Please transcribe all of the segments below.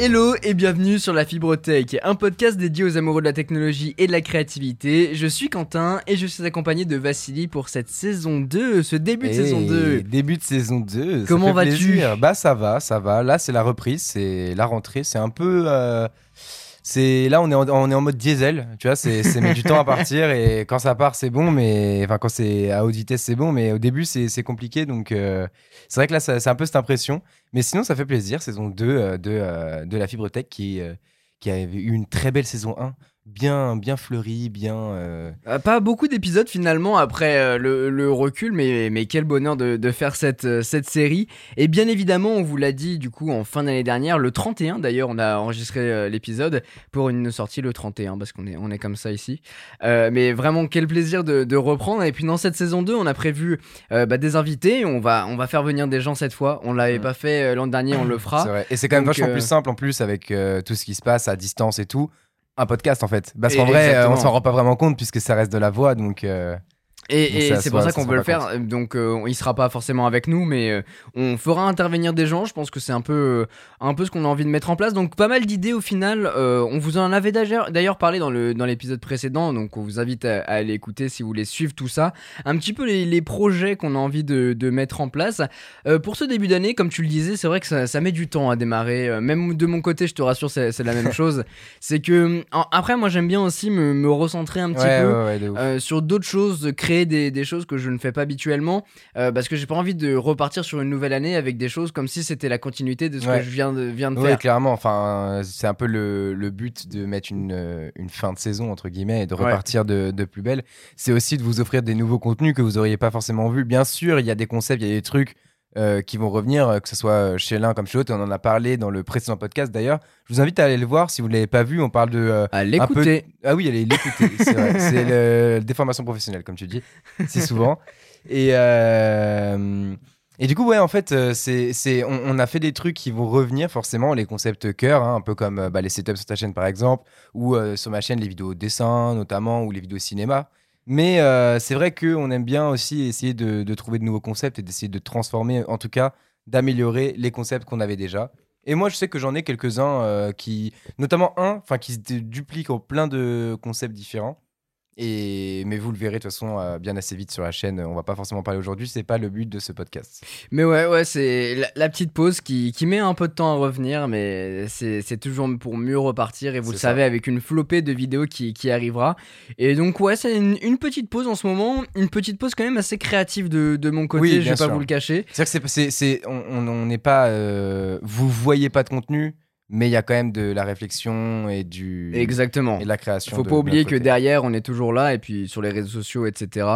Hello et bienvenue sur la Fibre Tech, un podcast dédié aux amoureux de la technologie et de la créativité. Je suis Quentin et je suis accompagné de Vassili pour cette saison 2, ce début de saison 2. Début de saison 2. Comment vas-tu? Bah ça va, ça va. Là c'est la reprise, c'est la rentrée, c'est un peu... Euh, c'est là on est en, on est en mode diesel, tu vois, c'est met du temps à partir et quand ça part c'est bon, mais enfin quand c'est à haute vitesse c'est bon, mais au début c'est compliqué donc euh, c'est vrai que là c'est un peu cette impression. Mais sinon, ça fait plaisir. Saison 2 euh, de, euh, de la Fibre Tech qui, qui avait eu une très belle saison 1 bien, bien fleuri, bien. Euh, euh, Pas beaucoup d'épisodes finalement après euh, le, recul, mais, mais quel bonheur de, faire cette, cette série. Et bien évidemment, on vous l'a dit du coup en fin d'année dernière, le 31 d'ailleurs, on a enregistré l'épisode pour une sortie le 31 parce qu'on est, on est comme ça ici. mais vraiment, quel plaisir de, reprendre. Et puis dans cette saison 2, on a prévu bah, des invités. On va, on va faire venir des gens cette fois. On l'avait pas fait l'an dernier, on le fera. Et c'est quand même vachement plus simple en plus avec tout ce qui se passe à distance et tout un podcast en fait. Parce qu'en vrai, euh, on s'en rend pas vraiment compte puisque ça reste de la voix. Donc, euh, et, c'est pour ça qu'on veut le faire. Donc, euh, il sera pas forcément avec nous, mais euh, on fera intervenir des gens. Je pense que c'est un peu, euh, un peu ce qu'on a envie de mettre en place. Donc, pas mal d'idées au final. on vous en avait d'ailleurs parlé dans le dans l'épisode précédent. Donc, on vous invite à, aller écouter si vous voulez suivre tout ça. Un petit peu les, les projets qu'on a envie de, de, mettre en place. pour ce début d'année, comme tu le disais, c'est vrai que ça, ça, met du temps à démarrer. même de mon côté, je te rassure, c'est la même chose. C'est que après, moi, j'aime bien aussi me, me, recentrer un petit peu sur d'autres choses, créer des, choses que je ne fais pas habituellement euh, parce que j'ai pas envie de repartir sur une nouvelle année avec des choses comme si c'était la continuité de ce que je viens de, viens de faire. clairement. Enfin, c'est un peu le, le, but de mettre une, euh, une, fin de saison, entre guillemets, et de repartir de, de, plus belle. C'est aussi de vous offrir des nouveaux contenus que vous auriez pas forcément vus. Bien sûr, il y a des concepts, il y a des trucs euh, qui vont revenir, euh, que ce soit euh, chez l'un comme chez l'autre. On en a parlé dans le précédent podcast d'ailleurs. Je vous invite à aller le voir si vous ne l'avez pas vu. On parle de. à l'écouter. Ah oui, allez l'écouter. c'est le... déformation professionnelle, comme tu dis, si souvent. Et. Et du coup, ouais, en fait, c'est, c'est, on, a fait des trucs qui vont revenir forcément, les concepts cœur, hein, un peu comme bah, les setups sur ta chaîne par exemple, ou sur ma chaîne les vidéos dessin notamment, ou les vidéos cinéma. Mais euh, c'est vrai qu'on aime bien aussi essayer de, trouver de nouveaux concepts et d'essayer de transformer, en tout cas, d'améliorer les concepts qu'on avait déjà. Et moi, je sais que j'en ai quelques-uns euh, qui, notamment un, qui se dupliquent en plein de concepts différents. Et, mais vous le verrez de toute façon euh, bien assez vite sur la chaîne. On va pas forcément parler aujourd'hui, c'est pas le but de ce podcast. Mais ouais, ouais, c'est la, petite pause qui, qui, met un peu de temps à revenir, mais c'est toujours pour mieux repartir. Et vous le savez, avec une flopée de vidéos qui, qui arrivera. Et donc, ouais, c'est une, petite pause en ce moment, une petite pause quand même assez créative de, de mon côté, oui, je vais pas vous le cacher. C'est-à-dire que c'est, on n'est pas. Euh, vous voyez pas de contenu mais il y a quand même de la réflexion et du exactement et de la création. Faut pas oublier que derrière on est toujours là et puis sur les réseaux sociaux etc.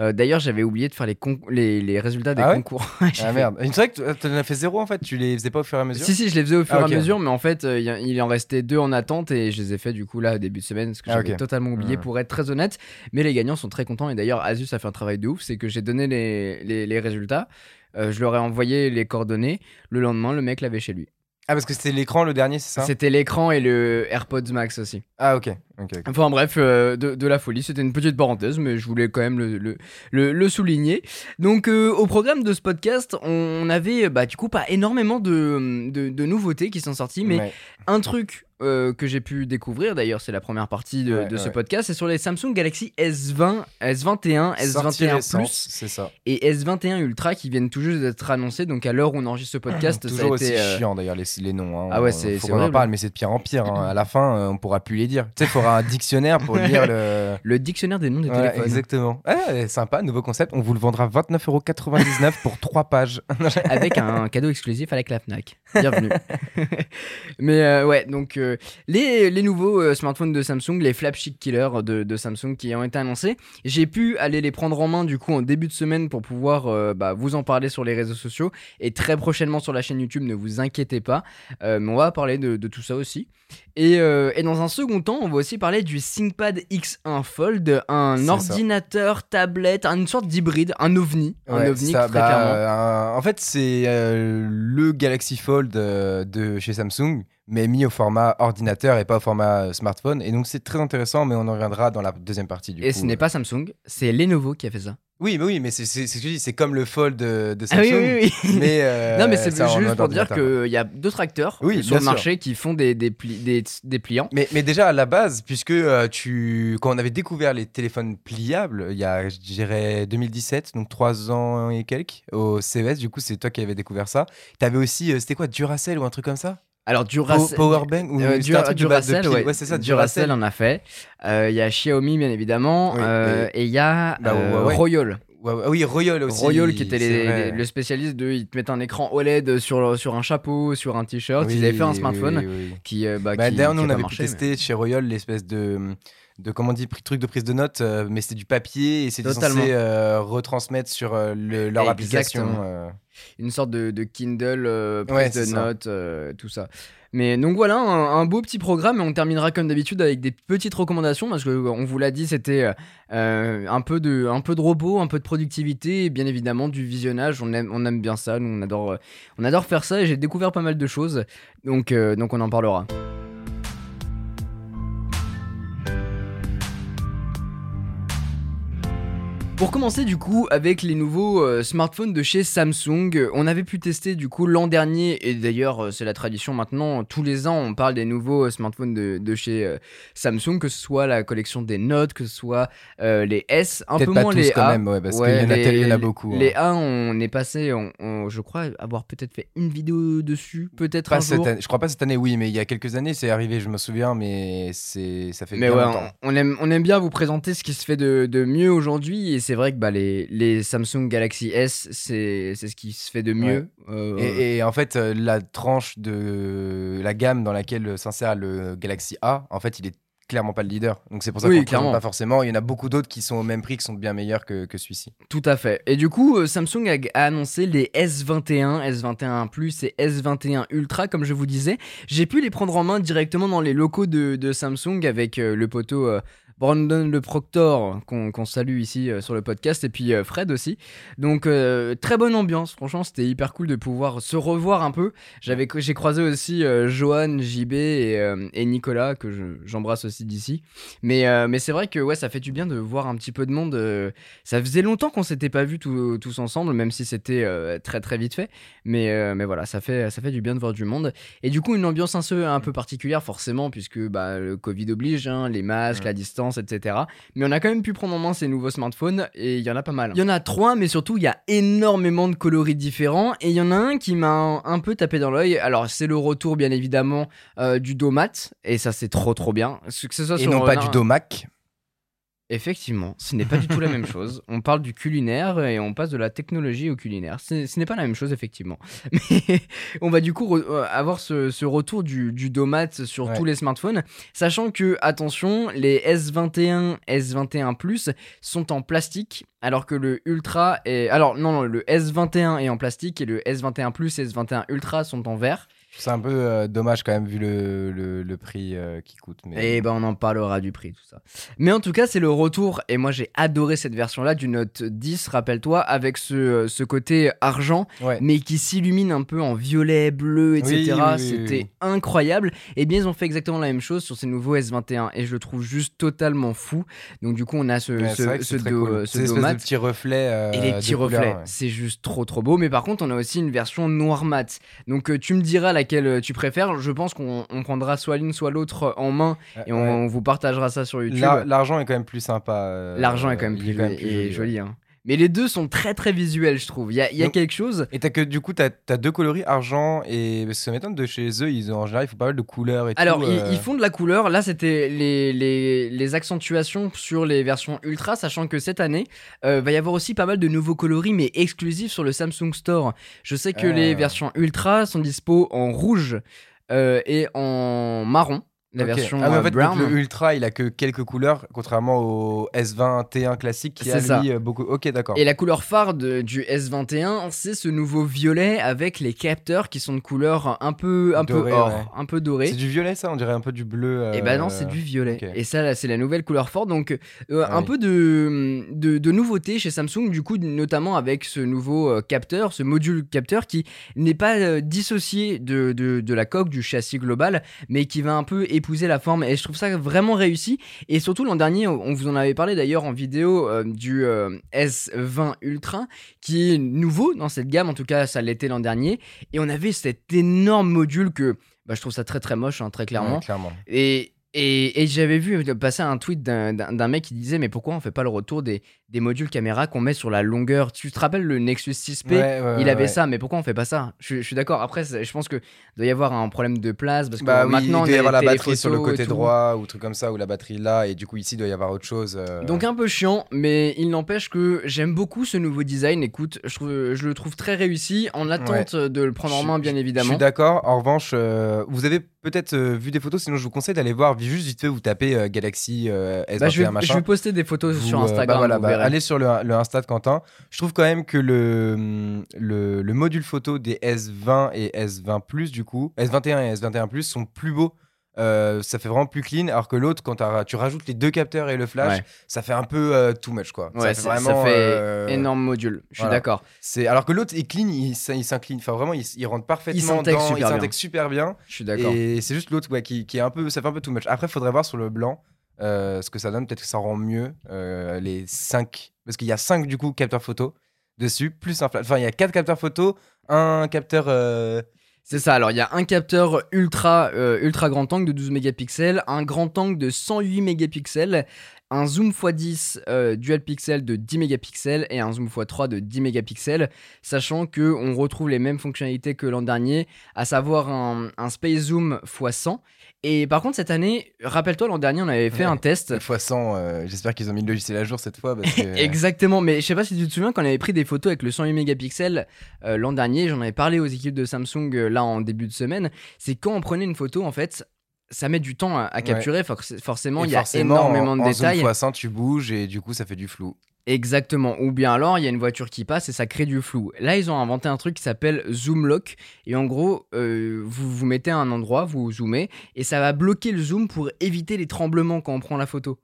Euh, d'ailleurs j'avais oublié de faire les, les, les, résultats des ah concours. ah merde. C'est vrai que tu en as fait zéro en fait. Tu les faisais pas au fur et à mesure. Si si je les faisais au fur et à ah, mesure mais en fait euh, il en restait deux en attente et je les ai fait du coup là début de semaine parce que ah, j'avais totalement oublié pour être très honnête. Mais les gagnants sont très contents et d'ailleurs Asus a fait un travail de ouf c'est que j'ai donné les, les, résultats. Euh, je leur ai envoyé les coordonnées. Le lendemain, le mec l'avait chez lui. Ah, parce que c'était l'écran le dernier, c'est ça? C'était l'écran et le AirPods Max aussi. Ah, ok. Enfin bref, euh, de, la folie. C'était une petite parenthèse, mais je voulais quand même le, le, souligner. Donc, euh, au programme de ce podcast, on avait bah, du coup pas énormément de, de, nouveautés qui sont sorties, mais un truc euh, que j'ai pu découvrir, d'ailleurs c'est la première partie de, ce podcast, c'est sur les Samsung Galaxy S20, S21, S21 Plus c'est ça. et S21 Ultra qui viennent tout juste d'être annoncés. Donc à l'heure où on enregistre ce podcast, ça a été aussi chiant d'ailleurs les, les noms. Hein. Ah ouais, c'est qu'on en parle, mais c'est de pire en pire. Hein. À la fin, on pourra plus les dire. Tu sais, un dictionnaire pour lire le. Le dictionnaire des noms des téléphones. Exactement. Ah, sympa, nouveau concept. On vous le vendra 29,99€ pour 3 pages. avec un cadeau exclusif avec la Fnac. Bienvenue. Mais euh, ouais, donc euh, les, les, nouveaux euh, smartphones de Samsung, les flagship killers de, de, Samsung qui ont été annoncés, j'ai pu aller les prendre en main du coup en début de semaine pour pouvoir bah, vous en parler sur les réseaux sociaux et très prochainement sur la chaîne YouTube, ne vous inquiétez pas. mais on va parler de, de tout ça aussi. Et, et dans un second temps, on va aussi parler du ThinkPad X1 Fold, un ordinateur, tablette, une sorte d'hybride, un ovni. un ovni, très bah, clairement. en fait, c'est euh, le Galaxy Fold euh, de chez Samsung, mais mis au format ordinateur et pas au format euh, smartphone. Et donc, c'est très intéressant, mais on en reviendra dans la deuxième partie du Et ce n'est pas Samsung, c'est Lenovo qui a fait ça. Oui, mais oui, mais c'est ce que je dis, c'est comme le Fold de, de Ah Samsung. oui, oui, oui. Mais euh, non, mais c'est juste pour dire qu'il y a d'autres acteurs Oui, sur le sûr. marché qui font des, des, pli- des, des pliants. Mais, mais déjà à la base, puisque euh, tu, quand on avait découvert les téléphones pliables, il y a, je dirais, 2017, donc trois ans et quelques, au CES, du coup, c'est toi qui avais découvert ça. Tu avais aussi, euh, c'était quoi, Duracell ou un truc comme ça? Alors, Duracell. Powerbank ou Euh, Dura- de Duracell, ouais. c'est ça, Duracell Duracell. en a fait. Euh, Il y a Xiaomi, bien évidemment. Oui, euh, et il y a Bah, euh. Royal. Oui, Royal aussi. Royal qui était les- le spécialiste de. Ils te mettent un écran OLED sur, sur un chapeau, sur un t-shirt. Oui, ils avaient fait un smartphone oui, qui. bah, Bah, qui- D'ailleurs, nous, on avait pu tester chez Royal l'espèce de, de comment on dit, truc de prise de notes, euh, mais c'était du papier et Totalement. censé euh, retransmettre sur euh, le- leur application. Exactement. euh. une sorte de, de Kindle, euh, prise Ouais, de c'est ça. notes, tout ça. Mais donc voilà, un, un beau petit programme et on terminera comme d'habitude avec des petites recommandations parce que on vous l'a dit, c'était un peu de un peu de robot, un peu de productivité et bien évidemment du visionnage. On aime on aime bien ça, nous on adore on adore faire ça et j'ai découvert pas mal de choses. Donc donc on en parlera. Pour commencer du coup avec les nouveaux euh, smartphones de chez Samsung, on avait pu tester du coup l'an dernier et d'ailleurs euh, c'est la tradition maintenant, tous les ans on parle des nouveaux euh, smartphones de, de chez euh, Samsung, que ce soit la collection des Note, que ce soit euh, les S, un peu pas moins tous les quand A. même, ouais, parce Ouais, qu'il y, les- y en a beaucoup. hein. Les A, on est passé, on- on- je crois avoir peut-être fait une vidéo dessus, peut-être un jour. année- je crois pas cette année, oui, mais il y a quelques années, c'est arrivé, je me souviens, mais c'est ça fait Mais bien ouais, longtemps. on, on aime, on aime bien vous présenter ce qui se fait de, de mieux aujourd'hui et c'est vrai que bah, les, les Samsung Galaxy S, c'est c'est ce qui se fait de mieux. Euh, Et, et en fait, euh, la tranche de la gamme dans laquelle s'insère le Galaxy A, en fait, il est clairement pas le leader. Donc c'est pour ça Oui, qu'on ne pas forcément. Il y en a beaucoup d'autres qui sont au même prix, qui sont bien meilleurs que, que celui-ci. Tout à fait. Et du coup, euh, Samsung a, annoncé les S21, S21 Plus et S21 Ultra, comme je vous disais. J'ai pu les prendre en main directement dans les locaux de, de Samsung avec euh, le poteau euh, Brandon Le Proctor, qu'on salue ici euh, sur le podcast, et puis euh, Fred aussi. Donc, euh, très bonne ambiance. Franchement, c'était hyper cool de pouvoir se revoir un peu. J'ai croisé aussi Johan, JB et, et Nicolas, que je- j'embrasse aussi d'ici. Mais, mais c'est vrai que ouais, ça fait du bien de voir un petit peu de monde. ça faisait longtemps qu'on s'était pas vus tous- tous ensemble, même si c'était très très vite fait. Mais, mais voilà, ça fait, ça fait du bien de voir du monde. Et du coup, une ambiance un peu, un peu particulière, forcément, puisque bah, le Covid oblige, hein, les masques, Ouais. la distance, etc. Mais on a quand même pu prendre en main ces nouveaux smartphones, et il y en a pas mal. Il y en a trois, mais surtout, il y a énormément de coloris différents. Et il y en a un qui m'a un, peu tapé dans l'œil. Alors, c'est le retour, bien évidemment, euh, du dos mat. Et ça, c'est trop trop bien. Que ce soit Et sur non pas un- du domac. Effectivement, ce n'est pas du tout la même chose. On parle du culinaire et on passe de la technologie au culinaire. Ce n'est pas la même chose, effectivement. Mais on va du coup euh, avoir ce, ce retour du, du domat sur Ouais. tous les smartphones, sachant que, attention, les S21, S21 Plus sont en plastique, alors que le Ultra est... Alors non, non, le S21 est en plastique et le S21 Plus et S21 Ultra sont en verre. C'est un peu euh, dommage quand même vu le, le, le prix euh, qui coûte. Mais... Et ben on en parlera du prix, tout ça. Mais en tout cas, c'est le retour, et moi j'ai adoré cette version-là du Note 10, rappelle-toi, avec ce, euh, ce côté argent, Ouais. mais qui s'illumine un peu en violet, bleu, etc. Oui, oui, oui, C'était oui. incroyable. Et bien, ils ont fait exactement la même chose sur ces nouveaux S21, et je le trouve juste totalement fou. Donc du coup, on a ce, Ouais, ce, ce dos- cool. euh, ce de euh, Et les petits reflets, ouais. c'est juste trop trop beau. Mais par contre, on a aussi une version noir mat. Donc tu me diras laquelle euh, tu préfères. Je pense qu'on on prendra soit l'une soit l'autre en main et on, vous partagera ça sur YouTube. L'ar- L'argent est quand même plus sympa. euh, L'argent est quand même plus, et joli, hein. Mais les deux sont très très visuels, je trouve. Il y a, il y a Donc- quelque chose. Et t'as que du coup, t'as as deux coloris, argent et parce que ça m'étonne de chez eux, ils ont en général, il faut pas mal de couleurs et Alors, tout. ils, euh, ils font de la couleur. Là, c'était les, les, les accentuations sur les versions ultra, sachant que cette année, euh, va y avoir aussi pas mal de nouveaux coloris, mais exclusifs sur le Samsung Store. Je sais que Ah. les versions ultra sont dispo en rouge euh, et en marron. La version ah, mais en euh, fait, brown. donc, le Ultra, il a que quelques couleurs, contrairement au S20 T1 classique qui a ça. lui euh, beaucoup. Ok, d'accord. Et la couleur phare de- du S21, c'est ce nouveau violet avec les capteurs qui sont de couleur un peu, un Doré, peu or, ouais. un peu doré. C'est du violet, ça? On dirait un peu du bleu. Et bah non, euh, c'est du violet. Et ça, c'est la nouvelle couleur forte. Donc, euh, Ah un oui. peu de, de, de nouveauté chez Samsung, du coup, notamment avec ce nouveau euh, capteur, ce module capteur qui n'est pas euh, dissocié de, de, de la coque du châssis global, mais qui va un peu épouser la forme et je trouve ça vraiment réussi. Et surtout l'an dernier, on vous en avait parlé d'ailleurs en vidéo du S20 Ultra qui est nouveau dans cette gamme, en tout cas ça l'était l'an dernier. Et on avait cet énorme module que bah, je trouve ça très très moche, hein, très clairement. clairement. Et, et, j'avais vu passer un tweet d'un mec qui disait mais pourquoi on fait pas le retour des, des modules caméra qu'on met sur la longueur? Tu te rappelles le Nexus 6P Il avait ça, mais pourquoi on fait pas ça? Je, suis d'accord. Après, je pense que doit y avoir un problème de place parce que bah maintenant il doit y avoir la batterie sur le côté droit ou truc comme ça ou la batterie là et du coup ici il doit y avoir autre chose. Euh. Donc un peu chiant, mais il n'empêche que j'aime beaucoup ce nouveau design. Écoute, je, trouve, je le trouve très réussi en attente de le prendre en main bien évidemment. Je suis d'accord. En revanche, euh, vous avez peut-être euh, vu des photos, sinon je vous conseille d'aller voir juste vite fait, vous tapez euh, Galaxy euh, S21 bah, je, vais, machin. je vais poster des photos sur bah, Instagram. voilà, bah, allez sur le, le, Insta de Quentin. Je trouve quand même que le, le, le module photo des S20 et S20 Plus, du coup, S21 et S21 Plus sont plus beaux euh, ça fait vraiment plus clean. Alors que l'autre, quand tu rajoutes les deux capteurs et le flash, ça fait un peu euh, too much quoi. ça fait vraiment euh, énorme module. Je suis d'accord. C'est alors que l'autre est clean, il, s'incline. Enfin vraiment, il, rentre parfaitement il il s'intègre super bien. Je suis d'accord. Et c'est juste l'autre qui, qui, est un peu, ça fait un peu too much. Après, faudrait voir sur le blanc ce que ça donne. Peut-être que ça rend mieux les 5 parce qu'il y a 5 du coup capteurs photo dessus, plus un flash. Enfin, il y a 4 capteurs photo, un capteur c'est ça, alors il y a un capteur ultra, euh, ultra grand angle de 12 mégapixels, un grand angle de 108 mégapixels, un zoom x10 euh, dual pixel de 10 mégapixels et un zoom x3 de 10 mégapixels, sachant que on retrouve les mêmes fonctionnalités que l'an dernier, à savoir un, un space zoom x100 et par contre, cette année, rappelle-toi, l'an dernier, on avait fait un test. Fois 100, euh, j'espère qu'ils ont mis le logiciel à jour cette fois. Exactement, mais je sais pas si tu te souviens, quand on avait pris des photos avec le 108 mégapixels euh, l'an dernier, j'en avais parlé aux équipes de Samsung là en début de semaine, c'est quand on prenait une photo, en fait, ça met du temps à, capturer, forcément, il y a énormément de détails. En zoom 100, tu bouges et du coup, ça fait du flou. Exactement. Ou bien alors, il y a une voiture qui passe et ça crée du flou. Là, ils ont inventé un truc qui s'appelle Zoom Lock. Et en gros, euh, vous vous mettez à un endroit, vous zoomez, et ça va bloquer le zoom pour éviter les tremblements quand on prend la photo.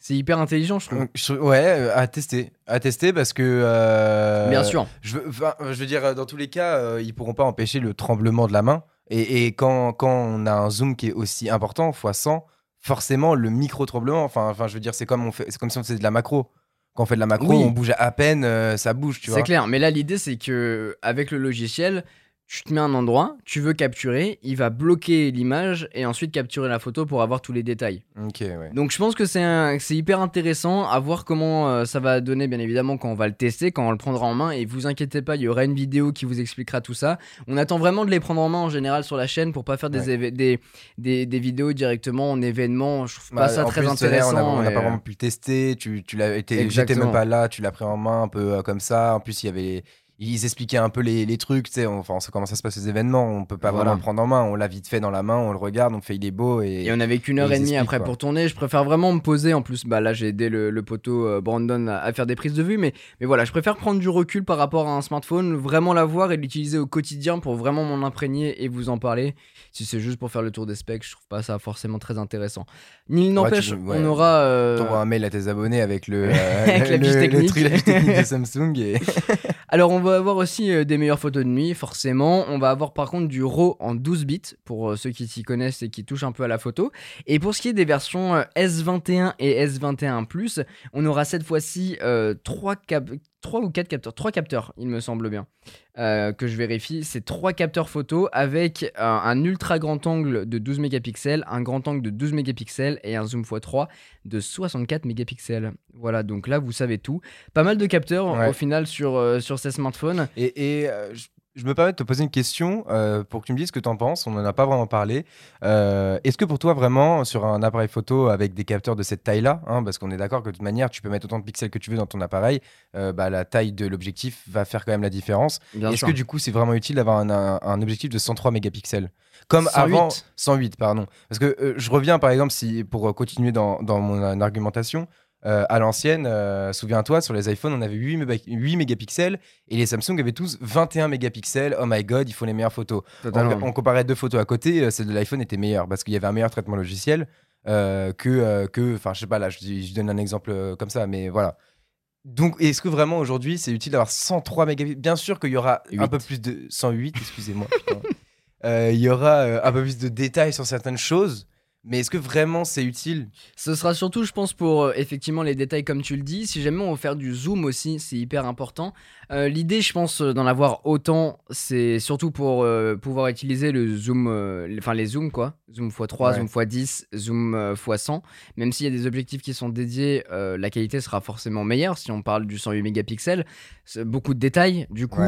C'est hyper intelligent, je trouve. Ouais, euh, à tester. À tester parce que. Euh, bien sûr. Je veux, je veux dire, dans tous les cas, ils pourront pas empêcher le tremblement de la main. Et, et quand, quand, on a un zoom qui est aussi important, x 100, forcément le micro tremblement enfin enfin je veux dire c'est comme on fait c'est comme si on faisait de la macro. Quand on fait de la macro on bouge à peine euh, ça bouge tu vois. c'est clair. Mais là l'idée c'est que avec le logiciel tu te mets un endroit, tu veux capturer, il va bloquer l'image et ensuite capturer la photo pour avoir tous les détails. Donc je pense que c'est hyper intéressant à voir comment euh, ça va donner bien évidemment quand on va le tester, quand on le prendra en main et vous inquiétez pas, il y aura une vidéo qui vous expliquera tout ça. On attend vraiment de les prendre en main en général sur la chaîne pour pas faire des, des, des, vidéos directement en événement, je trouve pas bah, ça très intéressant. On n'a pas vraiment pu le tester, tu, tu l'as j'étais même pas là, tu l'as pris en main un peu euh, comme ça. En plus il y avait ils expliquaient un peu les, les trucs, tu sais, enfin, on sait comment ça se passe les événements, on peut pas vraiment le prendre en main, on l'a vite fait dans la main, on le regarde, on fait il est beau et. Et on avait qu'une heure et, demie après pour tourner, je préfère vraiment me poser, en plus, bah là j'ai aidé le, le poteau euh, Brandon à, faire des prises de vue, mais, mais voilà, je préfère prendre du recul par rapport à un smartphone, vraiment l'avoir et l'utiliser au quotidien pour vraiment m'en imprégner et vous en parler. Si c'est juste pour faire le tour des specs, je trouve pas ça forcément très intéressant. Ni n'empêche, on aura. Euh... un mail à tes abonnés avec le. avec la fiche technique. de Samsung et. Alors on va avoir aussi euh, des meilleures photos de nuit, forcément. On va avoir par contre du RAW en 12 bits pour euh, ceux qui s'y connaissent et qui touchent un peu à la photo. Et pour ce qui est des versions euh, S21 et S21 Plus, on aura cette fois-ci 3 cap 3 ou 4 capteurs, 3 capteurs, il me semble bien, euh, que je vérifie. C'est 3 capteurs photo avec un, ultra grand angle de 12 mégapixels, un grand angle de 12 mégapixels et un zoom x3 de 64 mégapixels. Voilà, donc là vous savez tout. Pas mal de capteurs au final sur, euh, sur ces smartphones. Et, et euh, je me permets de te poser une question euh, pour que tu me dises ce que tu en penses. On n'en a pas vraiment parlé. Euh, est-ce que pour toi, vraiment, sur un appareil photo avec des capteurs de cette taille-là, hein, parce qu'on est d'accord que de toute manière, tu peux mettre autant de pixels que tu veux dans ton appareil, euh, bah, la taille de l'objectif va faire quand même la différence. Est-ce que du coup, c'est vraiment utile d'avoir un, objectif de 103 mégapixels? Comme avant 108 pardon parce que je reviens par exemple si pour continuer dans, dans mon argumentation euh, à l'ancienne, euh, souviens-toi, sur les iPhones, on avait 8, mégapixels et les Samsung avaient tous 21 mégapixels. Oh my god, il faut les meilleures photos. On, comparait deux photos à côté, euh, celle de l'iPhone était meilleure parce qu'il y avait un meilleur traitement logiciel que, que, enfin, je sais pas, là, je, donne un exemple comme ça, mais voilà. Donc, est-ce que vraiment aujourd'hui c'est utile d'avoir 103 mégapixels Bien sûr qu'il y aura un peu plus de 108, excusez-moi. il y aura un peu plus de détails sur certaines choses. Mais est-ce que vraiment c'est utile? Ce sera surtout, je pense, pour effectivement les détails comme tu le dis. Si jamais on veut faire du zoom aussi, c'est hyper important. Euh, l'idée, je pense, d'en avoir autant, c'est surtout pour euh, pouvoir utiliser le zoom, euh, enfin les zooms quoi, zoom x3, zoom x10, zoom x100. Même s'il y a des objectifs qui sont dédiés, la qualité sera forcément meilleure si on parle du 108 mégapixels. Beaucoup de détails, du coup,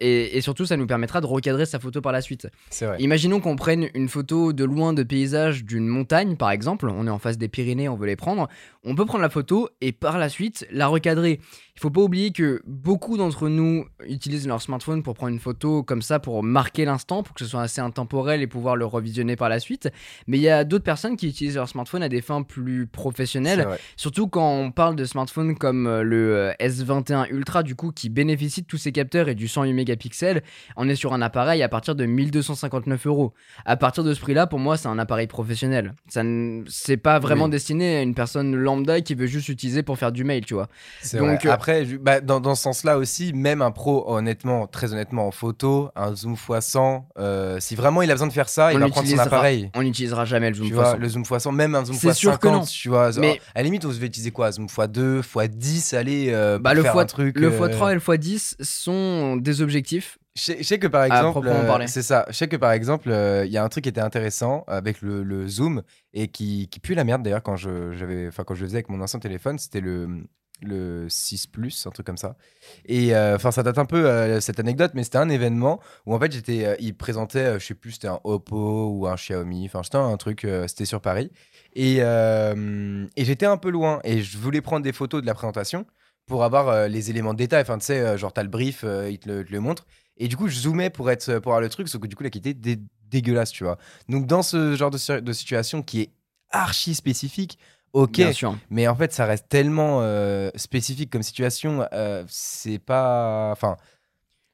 et, et, surtout, ça nous permettra de recadrer sa photo par la suite. Vrai. Imaginons qu'on prenne une photo de loin de paysage d'une montagne, par exemple. On est en face des Pyrénées, on veut les prendre. On peut prendre la photo et par la suite la recadrer. Il faut pas oublier que beaucoup d'entre nous utilisent leur smartphone pour prendre une photo comme ça, pour marquer l'instant, pour que ce soit assez intemporel et pouvoir le revisionner par la suite. Mais il y a d'autres personnes qui utilisent leur smartphone à des fins plus professionnelles. Surtout quand on parle de smartphones comme euh, le euh, S21 Ultra, du coup, qui bénéficie de tous ces capteurs et du 108 mégapixels. On est sur un appareil à partir de 1259 euros. À partir de ce prix-là, pour moi, c'est un appareil professionnel. Ça c'est pas vraiment destiné à une personne lambda qui veut juste utiliser pour faire du mail, tu vois. Donc euh, après bah, dans, dans, ce sens-là aussi, même un pro, honnêtement, très honnêtement, en photo, un zoom x100, euh, si vraiment il a besoin de faire ça, il va prendre son appareil. On n'utilisera jamais le zoom tu x100. le zoom x100, même un zoom x50, tu vois. Mais... À la limite, on se va utiliser quoi Zoom x2, x10, allez, euh, bah, le faire un truc. Le x3 et le x10 sont des objectifs je sais que par exemple, c'est ça. Je sais que par exemple, il y a un truc qui était intéressant avec le, le zoom et qui, qui pue la merde d'ailleurs quand je j'avais, enfin quand je le faisais avec mon ancien téléphone, c'était le le 6 Plus, un truc comme ça. Et euh, enfin, ça date un peu euh, cette anecdote, mais c'était un événement où en fait, j'étais, euh, il présentait, je sais plus, c'était un Oppo ou un Xiaomi, enfin, c'était un truc, c'était sur Paris. Et, et j'étais un peu loin et je voulais prendre des photos de la présentation pour avoir les éléments de détail. Enfin, tu sais, genre, t'as le brief, il te le, montre. Et du coup, je zoomais pour, être, pour avoir le truc, sauf que du coup, la qualité était dégueulasse, tu vois. Donc, dans ce genre de, de situation qui est archi spécifique, ok, mais en fait, ça reste tellement euh, spécifique comme situation, euh, c'est pas. Enfin.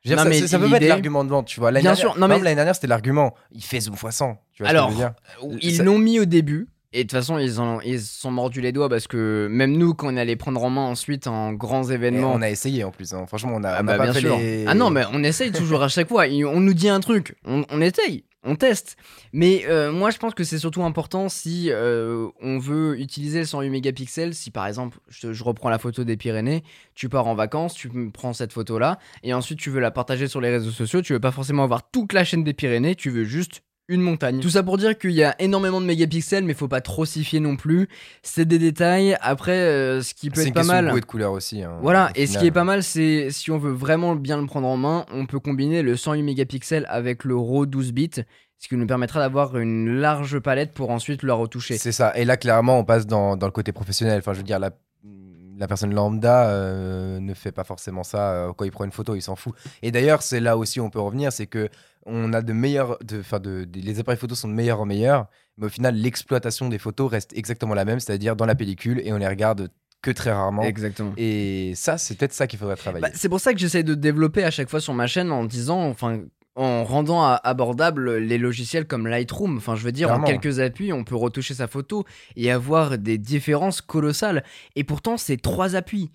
ça, mais ça peut pas être l'argument de vente, tu vois. Bien sûr, non, mais l'année dernière, c'était l'argument. Il fait zoom x100. Tu vois Alors, ce que je veux dire ils l'ont mis au début. Et de toute façon, ils, ont, ils sont mordus les doigts parce que même nous, quand on allait prendre en main ensuite en grands événements. on a essayé en plus, hein. franchement, on a, ah bah, pas fait Ah non, mais on essaye toujours à chaque fois. On nous dit un truc, on, on essaye on teste. Mais euh, moi, je pense que c'est surtout important si euh, on veut utiliser le 108 mégapixels. Si par exemple, je, reprends la photo des Pyrénées, tu pars en vacances, tu prends cette photo-là, et ensuite tu veux la partager sur les réseaux sociaux. Tu veux pas forcément avoir toute la chaîne des Pyrénées, tu veux juste une montagne. Tout ça pour dire qu'il y a énormément de mégapixels, mais faut pas trop s'y fier non plus. C'est des détails. Après, euh, ce qui peut être pas mal. C'est de couleurs aussi. Hein, voilà. Et ce qui est pas mal, c'est si on veut vraiment bien le prendre en main, on peut combiner le 108 mégapixels avec le RAW 12 bits ce qui nous permettra d'avoir une large palette pour ensuite le retoucher. C'est ça. Et là, clairement, on passe dans, dans, le côté professionnel. Enfin, je veux dire, la, la personne lambda euh, ne fait pas forcément ça euh, quand il prend une photo, il s'en fout. Et d'ailleurs, c'est là aussi où on peut revenir, c'est que on a de meilleurs, de, de, les appareils photos sont de meilleurs en meilleurs, mais au final, l'exploitation des photos reste exactement la même, c'est-à-dire dans la pellicule, et on les regarde que très rarement. Exactement. Et ça, c'est peut-être ça qu'il faudrait travailler. Bah, c'est pour ça que j'essaie de développer à chaque fois sur ma chaîne en disant, enfin, en rendant abordable les logiciels comme Lightroom. Enfin, je veux dire, en quelques appuis, on peut retoucher sa photo et avoir des différences colossales. Et pourtant, c'est trois appuis.